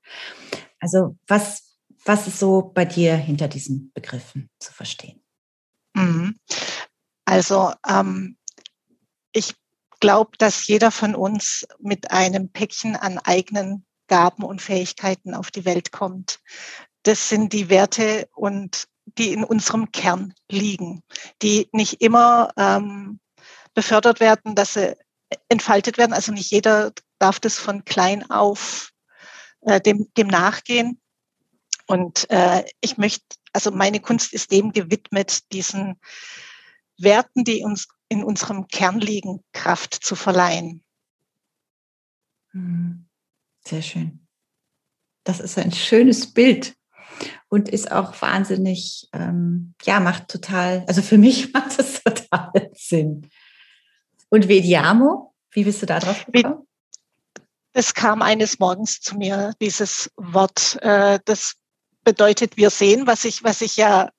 Speaker 1: Also was, was ist so bei dir hinter diesen Begriffen zu verstehen?
Speaker 2: Mhm. Also ähm, ich glaube, dass jeder von uns mit einem Päckchen an eigenen Gaben und Fähigkeiten auf die Welt kommt. Das sind die Werte und die in unserem Kern liegen, die nicht immer ähm, befördert werden, dass sie entfaltet werden. Also nicht jeder darf das von klein auf äh, dem, dem nachgehen. Und äh, ich möchte, also meine Kunst ist dem gewidmet, diesen Werten, die uns in unserem Kern liegen, Kraft zu verleihen.
Speaker 1: Hm. Sehr schön. Das ist ein schönes Bild und ist auch wahnsinnig, ähm, ja, macht total, also für mich *laughs* macht es total Sinn. Und Vediamo, wie bist du da drauf gekommen?
Speaker 2: Es kam eines Morgens zu mir, dieses Wort. Äh, das bedeutet wir sehen, was ich, was ich ja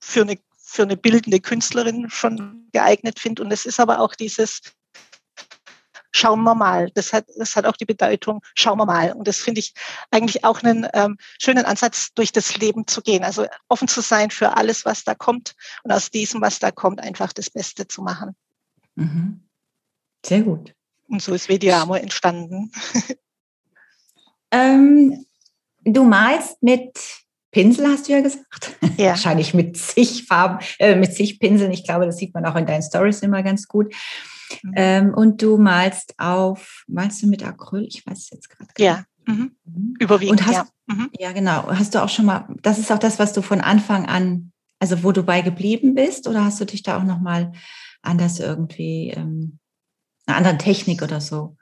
Speaker 2: für eine für eine bildende Künstlerin schon geeignet finde. Und es ist aber auch dieses Schauen wir mal. Das hat, das hat auch die Bedeutung, schauen wir mal. Und das finde ich eigentlich auch einen ähm, schönen Ansatz, durch das Leben zu gehen. Also offen zu sein für alles, was da kommt und aus diesem, was da kommt, einfach das Beste zu machen.
Speaker 1: Mhm. Sehr gut.
Speaker 2: Und so ist Vediamo entstanden. *laughs*
Speaker 1: Ähm, du malst mit Pinsel, hast du ja gesagt. Ja. *laughs* Wahrscheinlich mit zig Farben, äh, mit zig Pinseln. Ich glaube, das sieht man auch in deinen Stories immer ganz gut. Mhm. Ähm, und du malst auf, malst du mit Acryl? Ich weiß es jetzt gerade.
Speaker 2: Ja. Mhm. mhm. Überwiegend.
Speaker 1: Und hast,
Speaker 2: ja.
Speaker 1: Mhm. ja, genau. Hast du auch schon mal, das ist auch das, was du von Anfang an, also wo du bei geblieben bist, oder hast du dich da auch nochmal anders irgendwie, ähm, eine andere Technik oder so?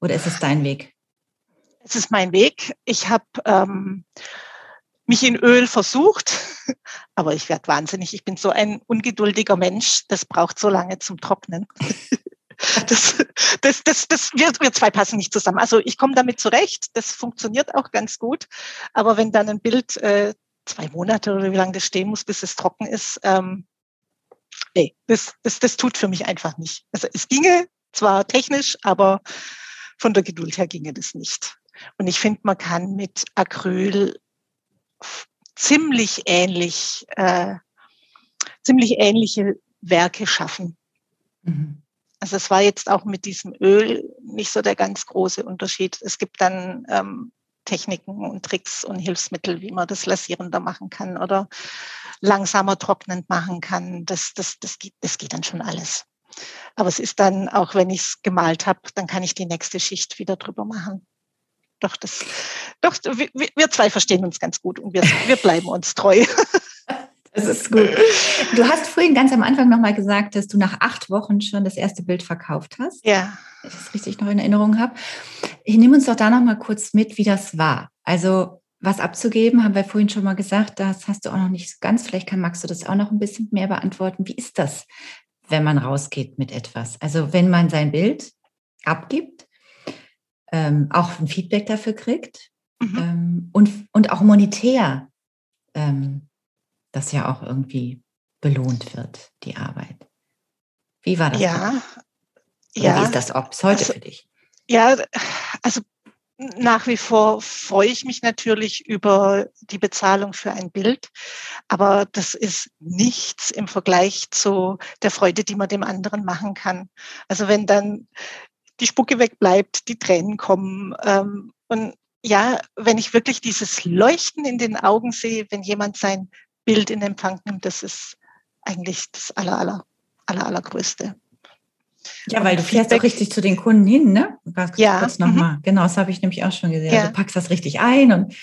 Speaker 1: Oder ist es dein Weg?
Speaker 2: Es ist mein Weg. Ich habe ähm, mich in Öl versucht, *laughs* aber ich werde wahnsinnig. Ich bin so ein ungeduldiger Mensch, das braucht so lange zum Trocknen. *laughs* Das, das, das, das, wir, wir zwei passen nicht zusammen. Also ich komme damit zurecht, das funktioniert auch ganz gut. Aber wenn dann ein Bild äh, zwei Monate oder wie lange das stehen muss, bis es trocken ist, ähm, nee, das, das, das tut für mich einfach nicht. Also es ginge zwar technisch, aber von der Geduld her ginge das nicht. Und ich finde, man kann mit Acryl ziemlich ähnlich, äh, ziemlich ähnliche Werke schaffen. Mhm. Also es war jetzt auch mit diesem Öl nicht so der ganz große Unterschied. Es gibt dann ähm, Techniken und Tricks und Hilfsmittel, wie man das lasierender machen kann oder langsamer trocknend machen kann. Das, das, das, geht, das geht dann schon alles. Aber es ist dann, auch wenn ich es gemalt habe, dann kann ich die nächste Schicht wieder drüber machen. Doch, das, doch wir, wir zwei verstehen uns ganz gut und wir, wir bleiben uns treu. *laughs*
Speaker 1: Das ist gut. Du hast vorhin ganz am Anfang nochmal gesagt, dass du nach acht Wochen schon das erste Bild verkauft hast.
Speaker 2: Ja.
Speaker 1: Wenn ich das richtig noch in Erinnerung habe. Ich nehme uns doch da nochmal kurz mit, wie das war. Also was abzugeben, haben wir vorhin schon mal gesagt, das hast du auch noch nicht so ganz. Vielleicht kann, magst du das auch noch ein bisschen mehr beantworten. Wie ist das, wenn man rausgeht mit etwas? Also wenn man sein Bild abgibt, ähm, auch ein Feedback dafür kriegt mhm. ähm, und, und auch monetär ähm, das ja auch irgendwie belohnt wird, die Arbeit. Wie war das?
Speaker 2: Ja. ja.
Speaker 1: Wie ist das ob heute also, für dich?
Speaker 2: Ja, also nach wie vor freue ich mich natürlich über die Bezahlung für ein Bild, aber das ist nichts im Vergleich zu der Freude, die man dem anderen machen kann. Also wenn dann die Spucke wegbleibt, die Tränen kommen ähm, und ja, wenn ich wirklich dieses Leuchten in den Augen sehe, wenn jemand sein Bild in Empfang nimmt, das ist eigentlich das aller, aller, aller, allergrößte.
Speaker 1: Ja, weil du fährst auch richtig zu den Kunden hin, ne?
Speaker 2: Ganz ja.
Speaker 1: Kurz nochmal. Mhm. Genau, das habe ich nämlich auch schon gesehen. Ja. Du packst das richtig ein und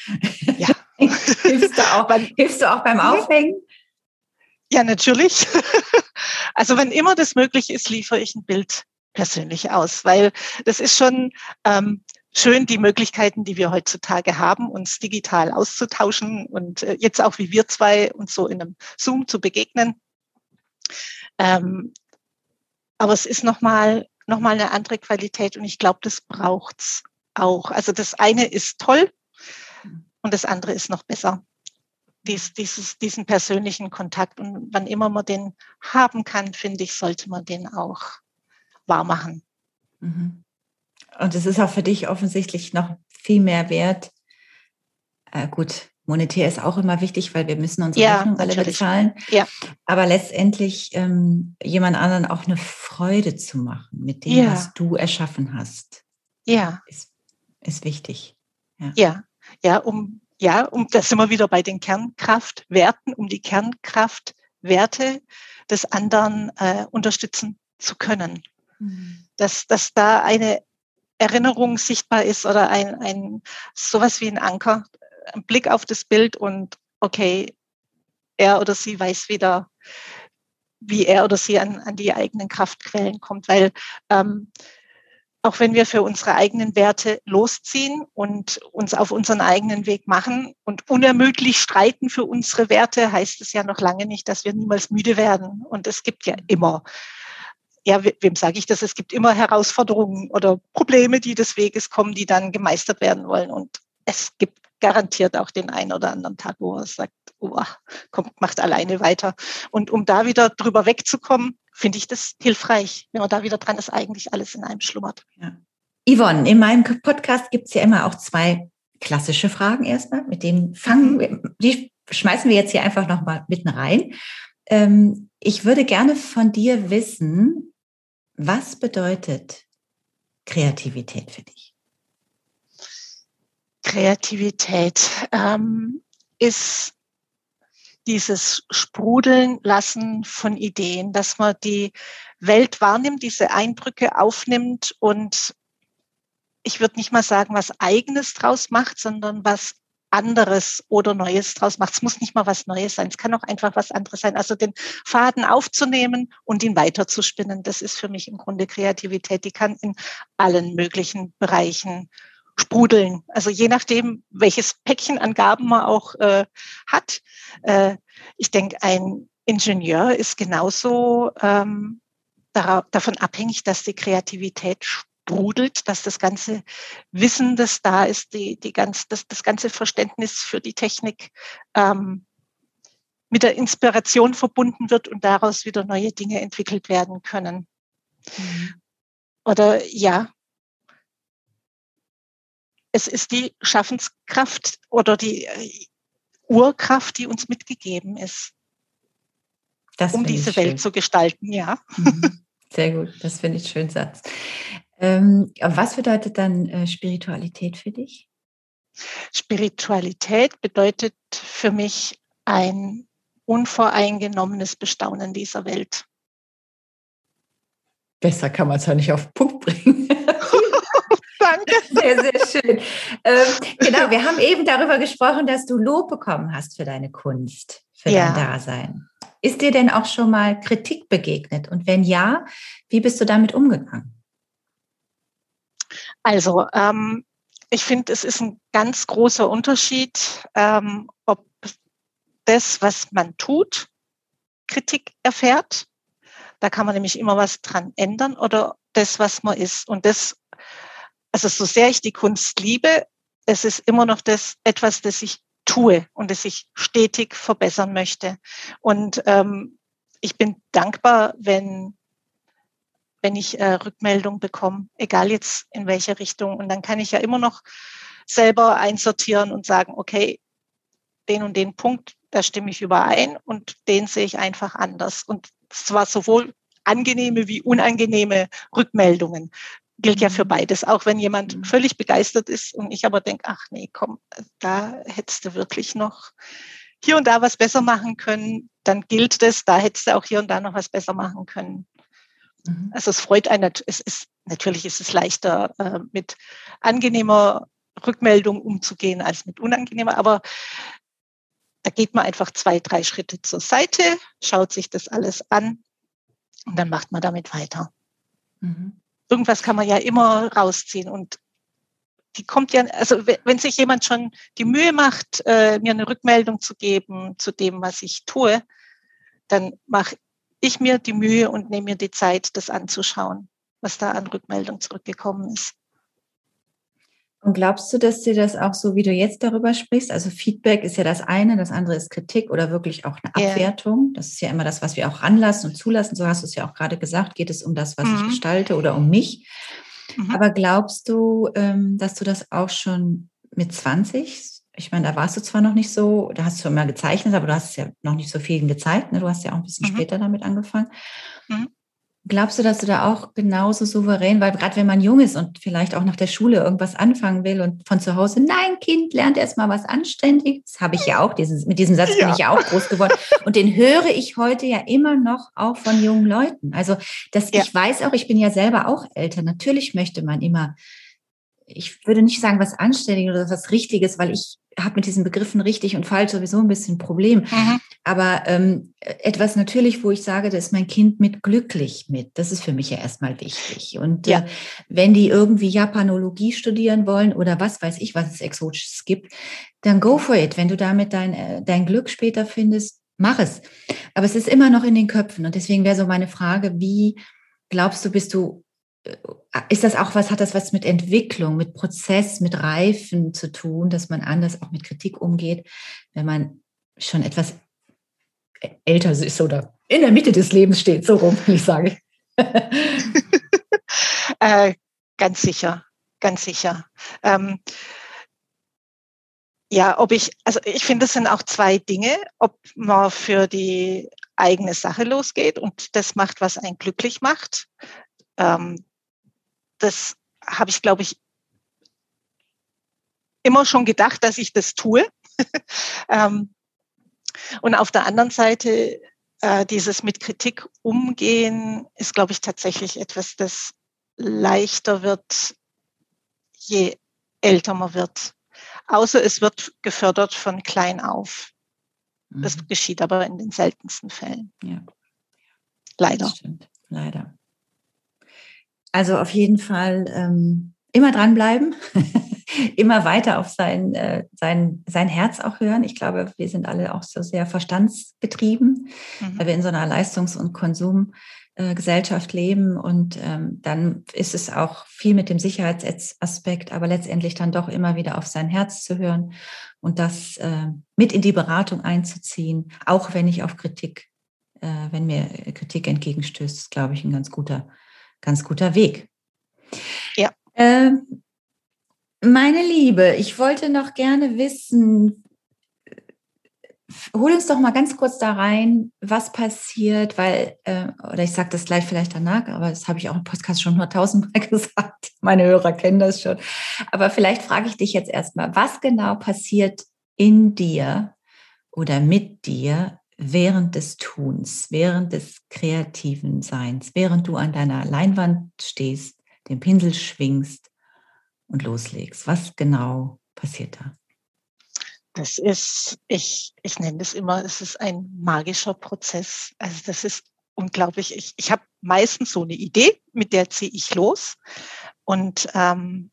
Speaker 1: ja. *laughs* hilfst, du auch, hilfst du auch beim Aufhängen?
Speaker 2: Ja, natürlich. *laughs* also wenn immer das möglich ist, liefere ich ein Bild persönlich aus, weil das ist schon ähm, schön, die Möglichkeiten, die wir heutzutage haben, uns digital auszutauschen und äh, jetzt auch wie wir zwei uns so in einem Zoom zu begegnen. Ähm, aber es ist nochmal noch mal eine andere Qualität und ich glaube, das braucht's auch. Also das eine ist toll und das andere ist noch besser. Dies, dieses, diesen persönlichen Kontakt und wann immer man den haben kann, finde ich, sollte man den auch wahr machen.
Speaker 1: Mhm. Und es ist auch für dich offensichtlich noch viel mehr wert. Äh, gut, monetär ist auch immer wichtig, weil wir müssen unsere ja, Rechnung alle bezahlen.
Speaker 2: Ja.
Speaker 1: Aber letztendlich ähm, jemand anderen auch eine Freude zu machen mit dem, ja. was du erschaffen hast.
Speaker 2: Ja.
Speaker 1: Ist, ist wichtig.
Speaker 2: Ja. ja, ja, um, ja, um, da sind wir wieder bei den Kernkraftwerten, um die Kernkraftwerte des anderen äh, unterstützen zu können. Mhm. Dass, dass da eine Erinnerung sichtbar ist oder ein, ein sowas wie ein Anker, ein Blick auf das Bild und okay, er oder sie weiß wieder, wie er oder sie an, an die eigenen Kraftquellen kommt, weil ähm, auch wenn wir für unsere eigenen Werte losziehen und uns auf unseren eigenen Weg machen und unermüdlich streiten für unsere Werte, heißt es ja noch lange nicht, dass wir niemals müde werden. Und es gibt ja immer ja, wem sage ich das? Es gibt immer Herausforderungen oder Probleme, die des Weges kommen, die dann gemeistert werden wollen. Und es gibt garantiert auch den einen oder anderen Tag, wo er sagt, oh, kommt, macht alleine weiter. Und um da wieder drüber wegzukommen, finde ich das hilfreich, wenn man da wieder dran ist, eigentlich alles in einem schlummert.
Speaker 1: Ja. Yvonne, in meinem Podcast gibt es ja immer auch zwei klassische Fragen erstmal, mit denen fangen wir, die schmeißen wir jetzt hier einfach nochmal mitten rein. Ähm, ich würde gerne von dir wissen, was bedeutet Kreativität für dich?
Speaker 2: Kreativität ähm, ist dieses Sprudeln lassen von Ideen, dass man die Welt wahrnimmt, diese Eindrücke aufnimmt und ich würde nicht mal sagen, was eigenes draus macht, sondern was anderes oder Neues draus macht. Es muss nicht mal was Neues sein. Es kann auch einfach was anderes sein. Also den Faden aufzunehmen und ihn weiterzuspinnen, das ist für mich im Grunde Kreativität. Die kann in allen möglichen Bereichen sprudeln. Also je nachdem, welches Päckchen an Gaben man auch äh, hat. Äh, ich denke, ein Ingenieur ist genauso ähm, davon abhängig, dass die Kreativität sprudelt, dass das ganze Wissen, das da ist, die, die ganz, das, das ganze Verständnis für die Technik ähm, mit der Inspiration verbunden wird und daraus wieder neue Dinge entwickelt werden können. Mhm. Oder ja, es ist die Schaffenskraft oder die äh, Urkraft, die uns mitgegeben ist, das um diese Welt zu gestalten, ja.
Speaker 1: Mhm. *laughs* Sehr gut, das finde ich schön Satz. Ähm, was bedeutet dann äh, Spiritualität für dich?
Speaker 2: Spiritualität bedeutet für mich ein unvoreingenommenes Bestaunen dieser Welt.
Speaker 1: Besser kann man es ja nicht auf den Punkt bringen. *laughs*
Speaker 2: Danke.
Speaker 1: Sehr, sehr schön. Ähm, genau, wir haben eben darüber gesprochen, dass du Lob bekommen hast für deine Kunst, für ja. dein Dasein. Ist dir denn auch schon mal Kritik begegnet? Und wenn ja, wie bist du damit umgegangen?
Speaker 2: Also, ähm, ich finde, es ist ein ganz großer Unterschied, ähm, ob das, was man tut, Kritik erfährt. Da kann man nämlich immer was dran ändern oder das, was man ist. Und das also so sehr ich die Kunst liebe, es ist immer noch das etwas, das ich tue und das ich stetig verbessern möchte. Und ähm, ich bin dankbar, wenn wenn ich äh, Rückmeldung bekomme, egal jetzt in welche Richtung. Und dann kann ich ja immer noch selber einsortieren und sagen, okay, den und den Punkt, da stimme ich überein und den sehe ich einfach anders. Und zwar sowohl angenehme wie unangenehme Rückmeldungen gilt ja für mhm. beides. Auch wenn jemand mhm. völlig begeistert ist und ich aber denke, ach nee, komm, da hättest du wirklich noch hier und da was besser machen können, dann gilt das, da hättest du auch hier und da noch was besser machen können. Mhm. Also es freut einen, es ist, natürlich ist es leichter, äh, mit angenehmer Rückmeldung umzugehen als mit unangenehmer, aber da geht man einfach zwei, drei Schritte zur Seite, schaut sich das alles an und dann macht man damit weiter. Mhm irgendwas kann man ja immer rausziehen und die kommt ja, also wenn sich jemand schon die Mühe macht, äh, mir eine Rückmeldung zu geben zu dem, was ich tue, dann mache ich mir die Mühe und nehme mir die Zeit, das anzuschauen, was da an Rückmeldung zurückgekommen ist.
Speaker 1: Und glaubst du, dass dir das auch so, wie du jetzt darüber sprichst, also Feedback ist ja das eine, das andere ist Kritik oder wirklich auch eine Abwertung. Yeah. Das ist ja immer das, was wir auch ranlassen und zulassen. So hast du es ja auch gerade gesagt, geht es um das, was mhm. ich gestalte oder um mich. Mhm. Aber glaubst du, ähm, dass du das auch schon mit 20, ich meine, da warst du zwar noch nicht so, da hast du immer gezeichnet, aber du hast es ja noch nicht so viel gezeigt. Ne? Du hast ja auch ein bisschen mhm. später damit angefangen. Mhm. Glaubst du, dass du da auch genauso souverän, weil gerade wenn man jung ist und vielleicht auch nach der Schule irgendwas anfangen will und von zu Hause, nein, Kind, lernt erst mal was Anständiges, habe ich ja auch, diesen, mit diesem Satz ja. bin ich ja auch groß geworden. Und den höre ich heute ja immer noch auch von jungen Leuten. Also, dass ja. ich weiß auch, ich bin ja selber auch älter. Natürlich möchte man immer ich würde nicht sagen, was Anständiges oder was Richtiges, weil ich habe mit diesen Begriffen richtig und falsch sowieso ein bisschen ein Problem. Mhm. Aber ähm, etwas natürlich, wo ich sage, da ist mein Kind mit glücklich mit. Das ist für mich ja erstmal wichtig. Und ja. äh, wenn die irgendwie Japanologie studieren wollen oder was weiß ich, was es Exotisches gibt, dann go for it. Wenn du damit dein, äh, dein Glück später findest, mach es. Aber es ist immer noch in den Köpfen. Und deswegen wäre so meine Frage, wie glaubst du, bist du ist das auch was, hat das was mit Entwicklung, mit Prozess, mit Reifen zu tun, dass man anders auch mit Kritik umgeht, wenn man schon etwas älter ist oder in der Mitte des Lebens steht, so rum, wie ich sage. *laughs*
Speaker 2: äh, ganz sicher, ganz sicher. Ähm, ja, ob ich, also ich finde, es sind auch zwei Dinge, ob man für die eigene Sache losgeht und das macht, was einen glücklich macht. Ähm, das habe ich, glaube ich, immer schon gedacht, dass ich das tue. *laughs* ähm, und auf der anderen Seite, äh, dieses mit Kritik umgehen, ist, glaube ich, tatsächlich etwas, das leichter wird, je älter man wird. Außer es wird gefördert von klein auf. Das mhm. geschieht aber in den seltensten Fällen. Ja. Leider.
Speaker 1: Leider. Also auf jeden Fall ähm, immer dranbleiben, *laughs* immer weiter auf sein, äh, sein, sein Herz auch hören. Ich glaube, wir sind alle auch so sehr verstandsgetrieben, mhm. weil wir in so einer Leistungs- und Konsumwelt äh, leben und ähm, dann ist es auch viel mit dem Sicherheitsaspekt, aber letztendlich dann doch immer wieder auf sein Herz zu hören und das äh, mit in die Beratung einzuziehen, auch wenn ich auf Kritik, äh, wenn mir Kritik entgegenstößt, ist, glaube ich, ein ganz guter, ganz guter Weg.
Speaker 2: Ja.
Speaker 1: Ähm, meine Liebe, ich wollte noch gerne wissen, hol uns doch mal ganz kurz da rein, was passiert, weil, äh, oder ich sage das gleich vielleicht danach, aber das habe ich auch im Podcast schon nur tausendmal *laughs* gesagt. Meine Hörer kennen das schon. Aber vielleicht frage ich dich jetzt erstmal, was genau passiert in dir oder mit dir während des Tuns, während des kreativen Seins, während du an deiner Leinwand stehst, den Pinsel schwingst und loslegst? Was genau passiert da?
Speaker 2: Das ist, ich, ich nenne das immer, es ist ein magischer Prozess. Also das ist unglaublich. Ich, ich habe meistens so eine Idee, mit der ziehe ich los. Und ähm,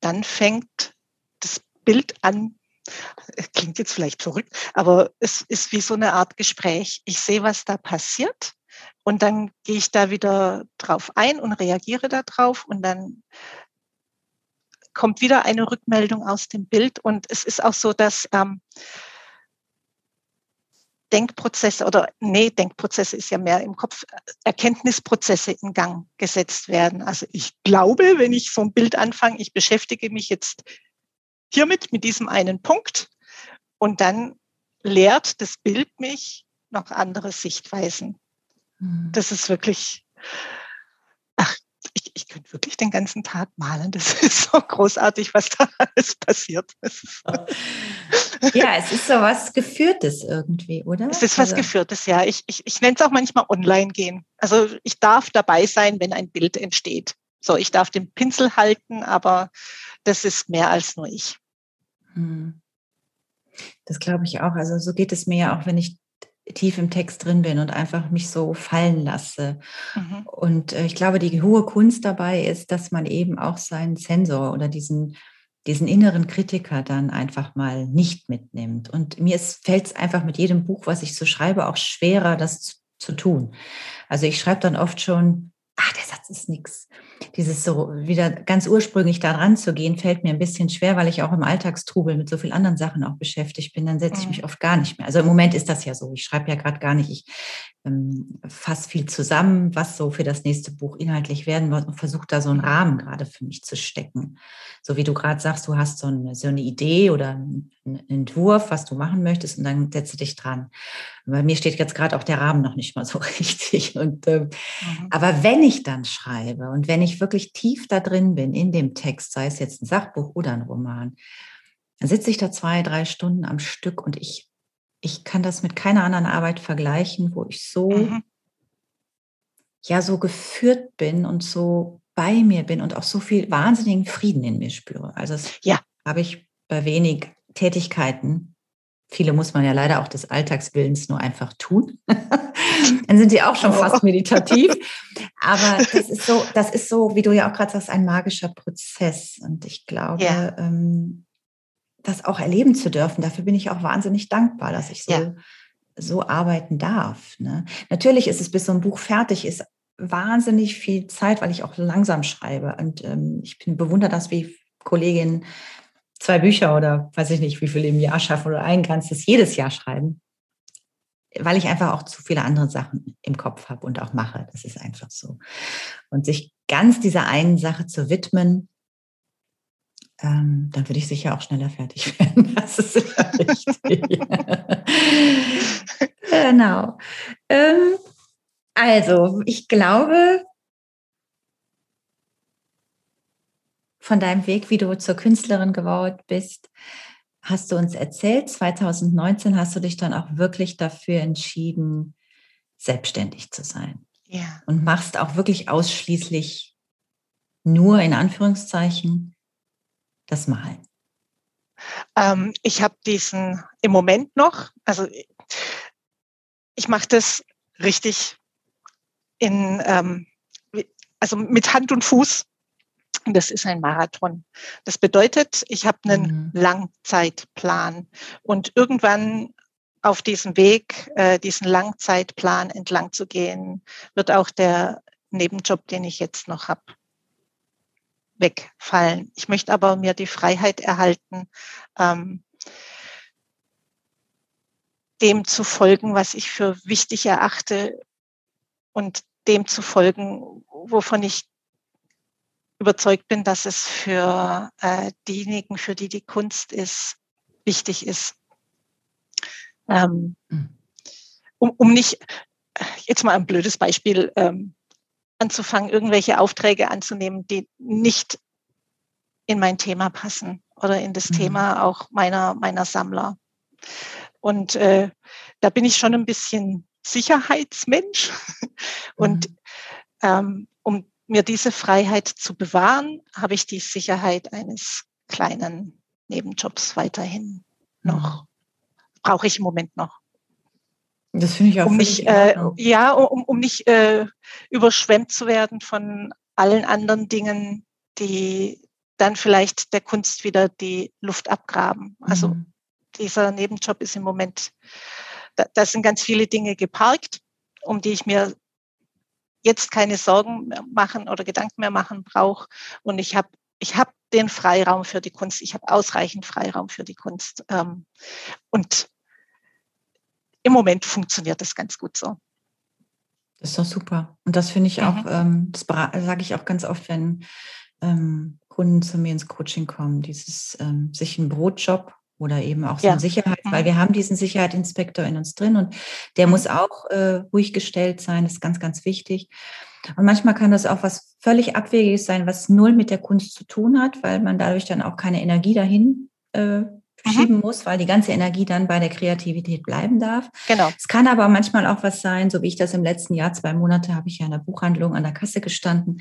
Speaker 2: dann fängt das Bild an, klingt jetzt vielleicht verrückt, aber es ist wie so eine Art Gespräch. Ich sehe, was da passiert und dann gehe ich da wieder drauf ein und reagiere darauf und dann kommt wieder eine Rückmeldung aus dem Bild. Und es ist auch so, dass ähm, Denkprozesse oder nee, Denkprozesse ist ja mehr im Kopf, Erkenntnisprozesse in Gang gesetzt werden. Also ich glaube, wenn ich so ein Bild anfange, ich beschäftige mich jetzt hiermit, mit diesem einen Punkt und dann lehrt das Bild mich noch andere Sichtweisen. Mhm. Das ist wirklich, ich, ich könnte wirklich den ganzen Tag malen. Das *laughs* ist so großartig, was da alles passiert.
Speaker 1: ja, es ist so was Geführtes irgendwie, oder?
Speaker 2: Es ist was also. Geführtes, ja. Ich, ich, ich nenne es auch manchmal online gehen. Also ich darf dabei sein, wenn ein Bild entsteht. So, ich darf den Pinsel halten, aber das ist mehr als nur ich. Hm.
Speaker 1: Das glaube ich auch. Also so geht es mir ja auch, wenn ich tief im Text drin bin und einfach mich so fallen lasse. Mhm. Und äh, ich glaube, die hohe Kunst dabei ist, dass man eben auch seinen Sensor oder diesen, diesen inneren Kritiker dann einfach mal nicht mitnimmt. Und mir fällt es einfach mit jedem Buch, was ich so schreibe, auch schwerer, das zu, zu tun. Also ich schreibe dann oft schon, ach, der Satz ist nichts dieses so wieder ganz ursprünglich da dran zu gehen, fällt mir ein bisschen schwer, weil ich auch im Alltagstrubel mit so vielen anderen Sachen auch beschäftigt bin. Dann setze ich mich mhm. oft gar nicht mehr. Also im Moment ist das ja so. Ich schreibe ja gerade gar nicht. Ich ähm, fasse viel zusammen, was so für das nächste Buch inhaltlich werden wird und versuche da so einen Rahmen gerade für mich zu stecken. So wie du gerade sagst, du hast so eine, so eine Idee oder einen Entwurf, was du machen möchtest und dann setze dich dran. Bei mir steht jetzt gerade auch der Rahmen noch nicht mal so *laughs* richtig. Und, ähm, mhm. Aber wenn ich dann schreibe und wenn ich wirklich tief da drin bin in dem Text, sei es jetzt ein Sachbuch oder ein Roman, dann sitze ich da zwei, drei Stunden am Stück und ich, ich kann das mit keiner anderen Arbeit vergleichen, wo ich so, mhm. ja, so geführt bin und so bei mir bin und auch so viel wahnsinnigen Frieden in mir spüre. Also das ja. habe ich bei wenig Tätigkeiten Viele muss man ja leider auch des Alltagswillens nur einfach tun. *laughs* Dann sind sie auch schon fast meditativ. Aber das ist so, das ist so, wie du ja auch gerade sagst, ein magischer Prozess. Und ich glaube, ja. ähm, das auch erleben zu dürfen, dafür bin ich auch wahnsinnig dankbar, dass ich so, ja. so arbeiten darf. Ne? Natürlich ist es, bis so ein Buch fertig ist, wahnsinnig viel Zeit, weil ich auch langsam schreibe. Und ähm, ich bin bewundert, dass wie Kolleginnen zwei Bücher oder weiß ich nicht, wie viel im Jahr schaffen oder ein ganzes jedes Jahr schreiben, weil ich einfach auch zu viele andere Sachen im Kopf habe und auch mache. Das ist einfach so. Und sich ganz dieser einen Sache zu widmen, ähm, dann würde ich sicher auch schneller fertig *laughs* werden. Das ist richtig. *laughs* genau. Ähm, also, ich glaube, von deinem Weg, wie du zur Künstlerin geworden bist, hast du uns erzählt. 2019 hast du dich dann auch wirklich dafür entschieden, selbstständig zu sein.
Speaker 2: Ja.
Speaker 1: Und machst auch wirklich ausschließlich nur in Anführungszeichen das Malen.
Speaker 2: Ähm, ich habe diesen im Moment noch, also ich mache das richtig in, ähm, also mit Hand und Fuß. Das ist ein Marathon. Das bedeutet, ich habe einen mhm. Langzeitplan und irgendwann auf diesem Weg, äh, diesen Langzeitplan entlang zu gehen, wird auch der Nebenjob, den ich jetzt noch habe, wegfallen. Ich möchte aber mir die Freiheit erhalten, ähm, dem zu folgen, was ich für wichtig erachte und dem zu folgen, wovon ich überzeugt bin, dass es für äh, diejenigen, für die die Kunst ist, wichtig ist. Ähm, hm. um, um nicht, jetzt mal ein blödes Beispiel, ähm, anzufangen, irgendwelche Aufträge anzunehmen, die nicht in mein Thema passen oder in das mhm. Thema auch meiner, meiner Sammler. Und äh, da bin ich schon ein bisschen Sicherheitsmensch. *laughs* Und mhm. ähm, um mir diese Freiheit zu bewahren, habe ich die Sicherheit eines kleinen Nebenjobs weiterhin noch. Mhm. Brauche ich im Moment noch.
Speaker 1: Das finde ich auch.
Speaker 2: Um nicht, äh, ja, um, um nicht äh, überschwemmt zu werden von allen anderen Dingen, die dann vielleicht der Kunst wieder die Luft abgraben. Also mhm. dieser Nebenjob ist im Moment, da, da sind ganz viele Dinge geparkt, um die ich mir jetzt keine Sorgen mehr machen oder Gedanken mehr machen brauche. Und ich habe ich hab den Freiraum für die Kunst. Ich habe ausreichend Freiraum für die Kunst. Ähm, und im Moment funktioniert das ganz gut so.
Speaker 1: Das ist doch super. Und das finde ich auch, mhm. ähm, das sage ich auch ganz oft, wenn ähm, Kunden zu mir ins Coaching kommen, dieses ähm, sich einen Brotjob oder eben auch so ja. Sicherheit, weil mhm. wir haben diesen Sicherheitsinspektor in uns drin und der mhm. muss auch äh, ruhig gestellt sein, das ist ganz, ganz wichtig. Und manchmal kann das auch was völlig Abwegiges sein, was null mit der Kunst zu tun hat, weil man dadurch dann auch keine Energie dahin äh, schieben muss, weil die ganze Energie dann bei der Kreativität bleiben darf. Genau. Es kann aber manchmal auch was sein, so wie ich das im letzten Jahr, zwei Monate habe ich ja in der Buchhandlung an der Kasse gestanden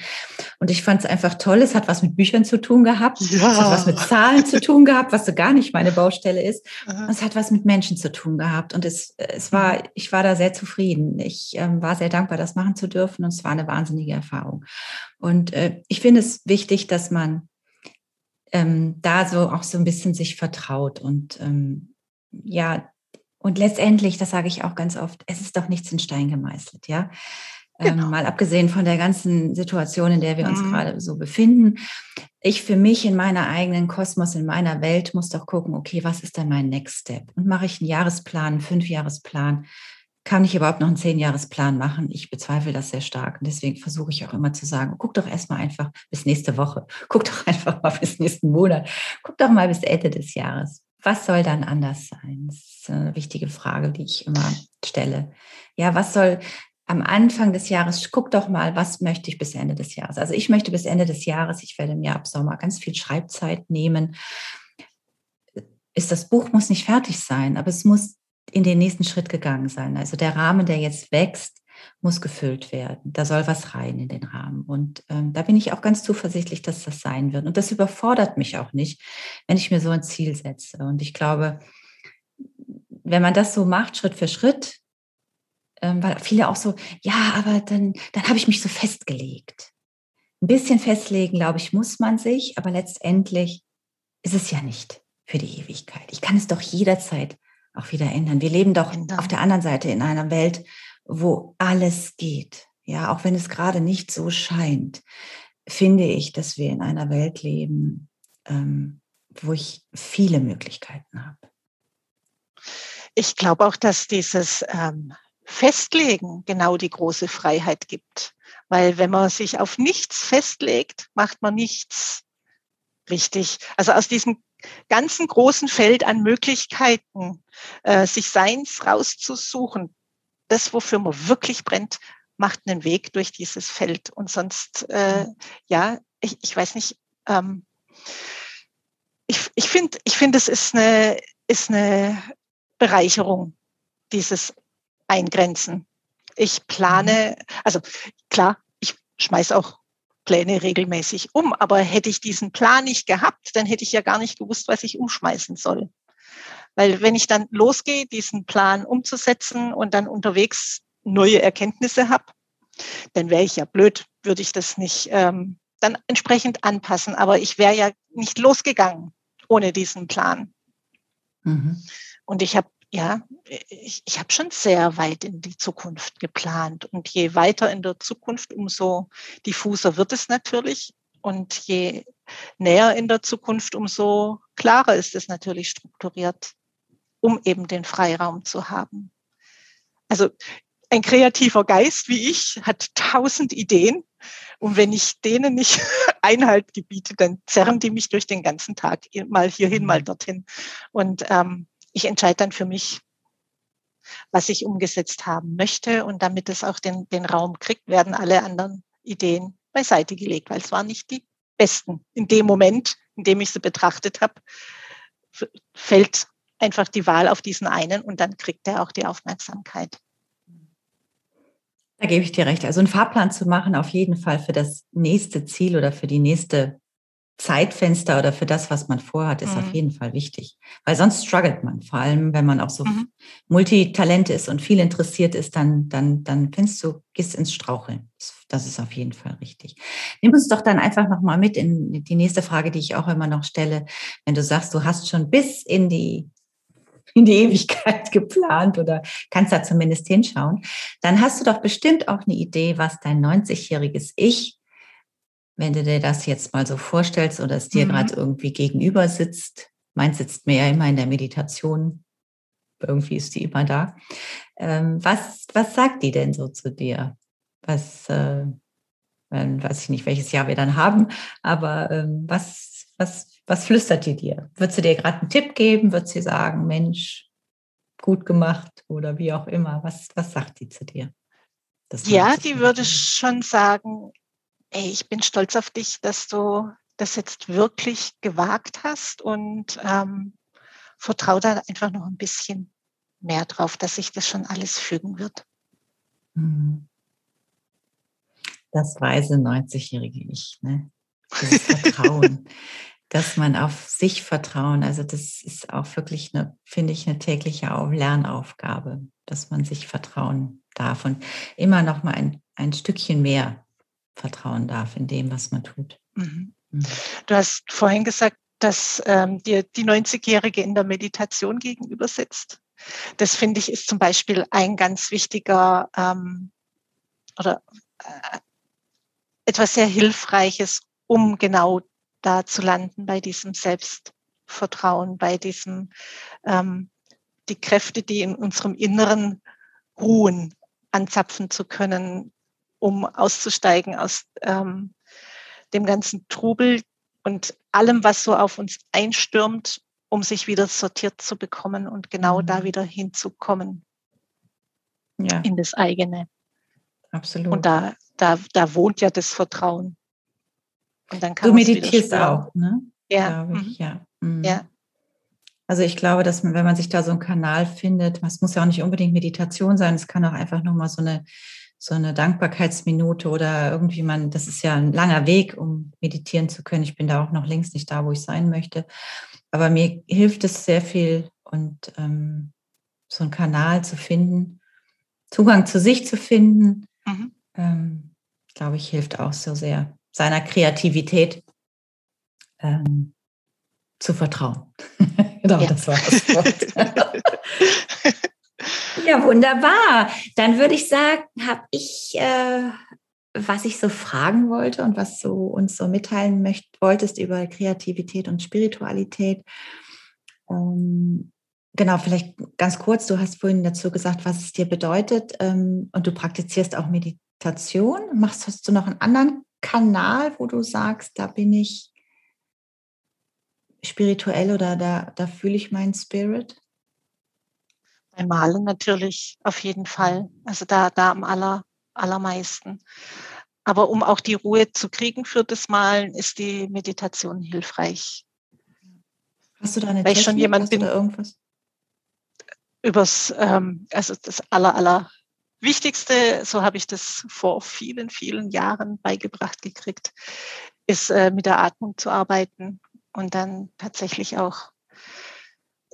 Speaker 1: und ich fand es einfach toll. Es hat was mit Büchern zu tun gehabt, ja. es hat was mit Zahlen zu tun gehabt, was so gar nicht meine Baustelle ist. Und es hat was mit Menschen zu tun gehabt und es, es war, mhm. ich war da sehr zufrieden. Ich ähm, war sehr dankbar, das machen zu dürfen und es war eine wahnsinnige Erfahrung. Und äh, ich finde es wichtig, dass man ähm, da so auch so ein bisschen sich vertraut und ähm, ja, und letztendlich, das sage ich auch ganz oft, es ist doch nichts in Stein gemeißelt, ja. Ähm, genau. mal abgesehen von der ganzen Situation, in der wir uns mhm. gerade so befinden. Ich für mich in meiner eigenen Kosmos, in meiner Welt muss doch gucken, okay, was ist denn mein Next Step? Und mache ich einen Jahresplan, einen Fünfjahresplan? Kann ich überhaupt noch einen Zehnjahresplan machen? Ich bezweifle das sehr stark. Und deswegen versuche ich auch immer zu sagen, guck doch erstmal einfach bis nächste Woche. *laughs* Guck doch einfach mal bis nächsten Monat. Guck doch mal bis Ende des Jahres. Was soll dann anders sein? Das ist eine wichtige Frage, die ich immer stelle. Ja, was soll am Anfang des Jahres, guck doch mal, was möchte ich bis Ende des Jahres? Also ich möchte bis Ende des Jahres, ich werde mir ab Sommer ganz viel Schreibzeit nehmen. Ist das Buch muss nicht fertig sein, aber es muss in den nächsten Schritt gegangen sein. Also der Rahmen, der jetzt wächst, muss gefüllt werden. Da soll was rein in den Rahmen. Und ähm, da bin ich auch ganz zuversichtlich, dass das sein wird. Und das überfordert mich auch nicht, wenn ich mir so ein Ziel setze. Und ich glaube, wenn man das so macht, Schritt für Schritt, ähm, weil viele auch so, ja, aber dann, dann habe ich mich so festgelegt. Ein bisschen festlegen, glaube ich, muss man sich, aber letztendlich ist es ja nicht für die Ewigkeit. Ich kann es doch jederzeit auch wieder ändern. Wir leben doch ändern. auf der anderen Seite in einer Welt, wo alles geht. Ja, auch wenn es gerade nicht so scheint, finde ich, dass wir in einer Welt leben, ähm, wo ich viele Möglichkeiten habe.
Speaker 2: Ich glaube auch, dass dieses ähm, Festlegen genau die große Freiheit gibt. Weil wenn man sich auf nichts festlegt, macht man nichts richtig. Also aus diesem ganzen großen Feld an Möglichkeiten, äh, sich Seins rauszusuchen. Das, wofür man wirklich brennt, macht einen Weg durch dieses Feld. Und sonst, äh, ja, ich, ich weiß nicht, ähm, ich, ich finde, ich finde, es ist eine, ist eine Bereicherung, dieses Eingrenzen. Ich plane, mhm. also klar, ich schmeiß auch Pläne regelmäßig um. Aber hätte ich diesen Plan nicht gehabt, dann hätte ich ja gar nicht gewusst, was ich umschmeißen soll. Weil wenn ich dann losgehe, diesen Plan umzusetzen und dann unterwegs neue Erkenntnisse habe, dann wäre ich ja blöd, würde ich das nicht ähm, dann entsprechend anpassen. Aber ich wäre ja nicht losgegangen ohne diesen Plan. Mhm. Und ich habe ja, ich, ich habe schon sehr weit in die Zukunft geplant. Und je weiter in der Zukunft, umso diffuser wird es natürlich. Und je näher in der Zukunft, umso klarer ist es natürlich strukturiert, um eben den Freiraum zu haben. Also ein kreativer Geist wie ich hat tausend Ideen. Und wenn ich denen nicht *laughs* Einhalt gebiete, dann zerren die mich durch den ganzen Tag mal hierhin, mal mhm. dorthin. Und ähm, ich entscheide dann für mich, was ich umgesetzt haben möchte. Und damit es auch den, den Raum kriegt, werden alle anderen Ideen beiseite gelegt, weil es waren nicht die besten. In dem Moment, in dem ich sie betrachtet habe, fällt einfach die Wahl auf diesen einen und dann kriegt er auch die Aufmerksamkeit.
Speaker 1: Da gebe ich dir recht. Also einen Fahrplan zu machen, auf jeden Fall für das nächste Ziel oder für die nächste Zeitfenster oder für das, was man vorhat, ist mhm. auf jeden Fall wichtig. Weil sonst struggelt man. Vor allem, wenn man auch so mhm. Multitalent ist und viel interessiert ist, dann, dann, dann findest du, gehst ins Straucheln. Das ist auf jeden Fall richtig. Nimm uns doch dann einfach nochmal mit in die nächste Frage, die ich auch immer noch stelle. Wenn du sagst, du hast schon bis in die in die Ewigkeit *laughs* geplant oder kannst da zumindest hinschauen, dann hast du doch bestimmt auch eine Idee, was dein 90-jähriges Ich, wenn du dir das jetzt mal so vorstellst oder es dir mhm. gerade irgendwie gegenüber sitzt, meins sitzt mir ja immer in der Meditation, irgendwie ist die immer da. Ähm, was, was sagt die denn so zu dir? Was, äh, weiß ich nicht, welches Jahr wir dann haben, aber ähm, was, was was flüstert die dir? Wird sie dir gerade einen Tipp geben? Wird sie sagen, Mensch, gut gemacht oder wie auch immer? Was, was sagt die zu dir?
Speaker 2: ja, die würde schon sagen, ey, ich bin stolz auf dich, dass du das jetzt wirklich gewagt hast und ähm, vertraue da einfach noch ein bisschen mehr drauf, dass sich das schon alles fügen wird. Mhm.
Speaker 1: Das weise 90-jährige Ich, ne? Das *laughs* Vertrauen. dass man auf sich vertrauen, also das ist auch wirklich eine, finde ich, eine tägliche Lernaufgabe, dass man sich vertrauen darf und immer noch mal ein, ein Stückchen mehr vertrauen darf in dem, was man tut. Mhm.
Speaker 2: Mhm. Du hast vorhin gesagt, dass ähm, dir die 90-Jährige in der Meditation gegenüber sitzt. Das finde ich ist zum Beispiel ein ganz wichtiger ähm, oder äh, etwas sehr Hilfreiches, um genau da zu landen bei diesem Selbstvertrauen, bei diesem, ähm, die Kräfte, die in unserem Inneren ruhen, anzapfen zu können, um auszusteigen aus ähm, dem ganzen Trubel und allem, was so auf uns einstürmt, um sich wieder sortiert zu bekommen und genau mhm. da wieder hinzukommen. Ja. In das eigene.
Speaker 1: Absolut.
Speaker 2: Und da, da, da wohnt ja das Vertrauen.
Speaker 1: Und dann kann du meditierst auch, ne?
Speaker 2: Ja. Ich, mhm. ja. Mhm. ja.
Speaker 1: Also ich glaube, dass man, wenn man sich da so einen Kanal findet, es muss ja auch nicht unbedingt Meditation sein, es kann auch einfach nochmal so eine, so eine Dankbarkeitsminute oder irgendwie man, das ist ja ein langer Weg, um meditieren zu können. Ich bin da auch noch längst nicht da, wo ich sein möchte. Aber mir hilft es sehr viel und ähm, so einen Kanal zu finden, Zugang zu sich zu finden, mhm. ähm, glaube ich, hilft auch so sehr seiner Kreativität ähm, zu vertrauen. *laughs* genau, ja. das war das Wort. Ja, wunderbar. Dann würde ich sagen, habe ich, äh, was ich so fragen wollte und was du uns so mitteilen möcht wolltest über Kreativität und Spiritualität. Ähm, genau, vielleicht ganz kurz, du hast vorhin dazu gesagt, was es dir bedeutet ähm, und du praktizierst auch Meditation. Machst, hast du noch einen anderen Kanal, wo du sagst, da bin ich spirituell oder da, da fühle ich meinen Spirit?
Speaker 2: Beim Malen natürlich, auf jeden Fall. Also da, da am aller, allermeisten. Aber um auch die Ruhe zu kriegen für das Malen, ist die Meditation hilfreich.
Speaker 1: Hast du da eine
Speaker 2: Weil Technik, ich schon jemand bin, irgendwas? Übers, ähm, also das aller, aller Wichtigste, so habe ich das vor vielen, vielen Jahren beigebracht gekriegt, ist äh, mit der Atmung zu arbeiten und dann tatsächlich auch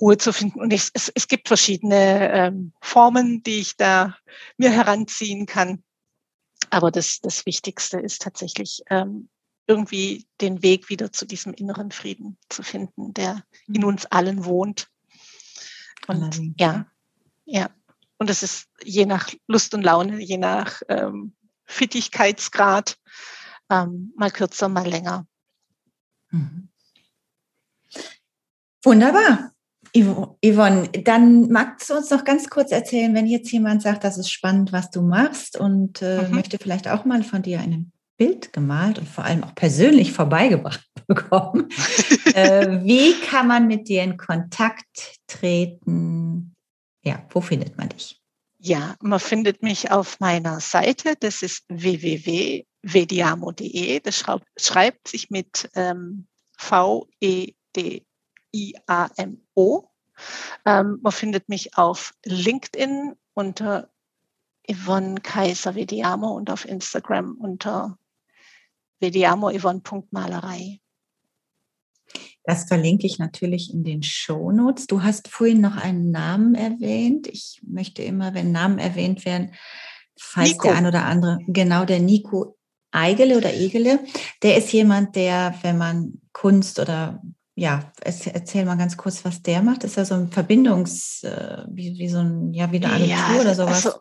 Speaker 2: Ruhe zu finden. Und ich, es, es gibt verschiedene ähm, Formen, die ich da mir heranziehen kann. Aber das, das Wichtigste ist tatsächlich ähm, irgendwie den Weg wieder zu diesem inneren Frieden zu finden, der in mhm. uns allen wohnt. Und ja, ja. Und es ist je nach Lust und Laune, je nach ähm, Fittigkeitsgrad, ähm, mal kürzer, mal länger. Mhm.
Speaker 1: Wunderbar. Yvonne, dann magst du uns noch ganz kurz erzählen, wenn jetzt jemand sagt, das ist spannend, was du machst und äh, mhm. möchte vielleicht auch mal von dir ein Bild gemalt und vor allem auch persönlich vorbeigebracht *laughs* bekommen. *laughs* äh, wie kann man mit dir in Kontakt treten? Ja, wo findet man dich?
Speaker 2: Ja, man findet mich auf meiner Seite. Das ist www.vediamo.de. Das schreibt, schreibt sich mit ähm, V-E-D I-A-M-O. Ähm, man findet mich auf LinkedIn unter Yvonne Kaiser Vediamo und auf Instagram unter Vediamo Yvonne.malerei.
Speaker 1: Das verlinke ich natürlich in den Shownotes. Du hast vorhin noch einen Namen erwähnt. Ich möchte immer, wenn Namen erwähnt werden, falls Nico. der ein oder andere, genau der Nico Eigele oder Egele, der ist jemand, der, wenn man Kunst oder ja, erzähl mal ganz kurz, was der macht. Ist er so ein Verbindungs, äh, wie, wie so ein, ja, wie eine Agentur ja, oder sowas? Also,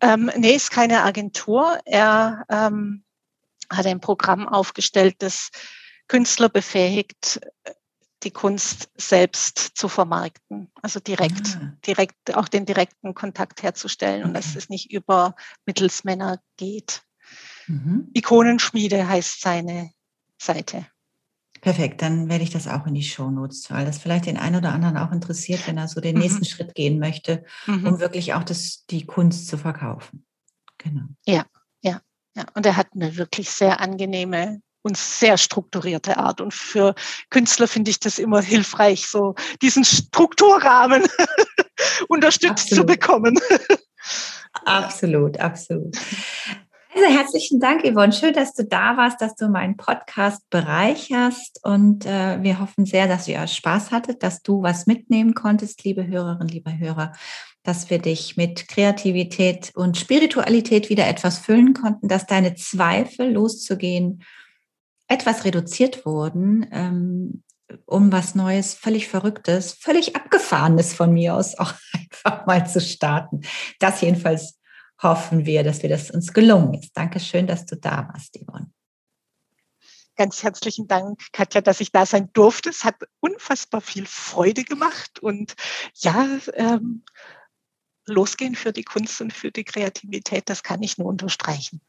Speaker 2: ähm, nee, ist keine Agentur. Er ähm, hat ein Programm aufgestellt, das Künstler befähigt, die Kunst selbst zu vermarkten. Also direkt, ah. direkt, auch den direkten Kontakt herzustellen okay. und dass es nicht über Mittelsmänner geht. Mhm. Ikonenschmiede heißt seine Seite.
Speaker 1: Perfekt, dann werde ich das auch in die Shownotes, weil das vielleicht den einen oder anderen auch interessiert, wenn er so den mhm. nächsten Schritt gehen möchte, mhm. um wirklich auch das, die Kunst zu verkaufen.
Speaker 2: Genau. Ja, ja, ja. Und er hat eine wirklich sehr angenehme und sehr strukturierte Art. Und für Künstler finde ich das immer hilfreich, so diesen Strukturrahmen *laughs* unterstützt absolut. zu bekommen. *laughs*
Speaker 1: absolut, absolut. Also herzlichen Dank, Yvonne. Schön, dass du da warst, dass du meinen Podcast bereicherst. Und äh, wir hoffen sehr, dass ihr Spaß hattet, dass du was mitnehmen konntest, liebe Hörerinnen, liebe Hörer, dass wir dich mit Kreativität und Spiritualität wieder etwas füllen konnten, dass deine Zweifel loszugehen etwas reduziert wurden, ähm, um was Neues, völlig Verrücktes, völlig Abgefahrenes von mir aus auch *laughs* einfach mal zu starten. Das jedenfalls hoffen wir, dass wir das uns gelungen ist. Dankeschön, dass du da warst, Yvonne.
Speaker 2: Ganz herzlichen Dank, Katja, dass ich da sein durfte. Es hat unfassbar viel Freude gemacht und ja, ähm, losgehen für die Kunst und für die Kreativität, das kann ich nur unterstreichen.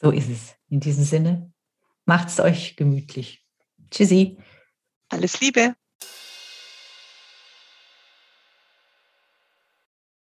Speaker 1: So ist es. In diesem Sinne, macht's euch gemütlich. Tschüssi.
Speaker 2: Alles Liebe.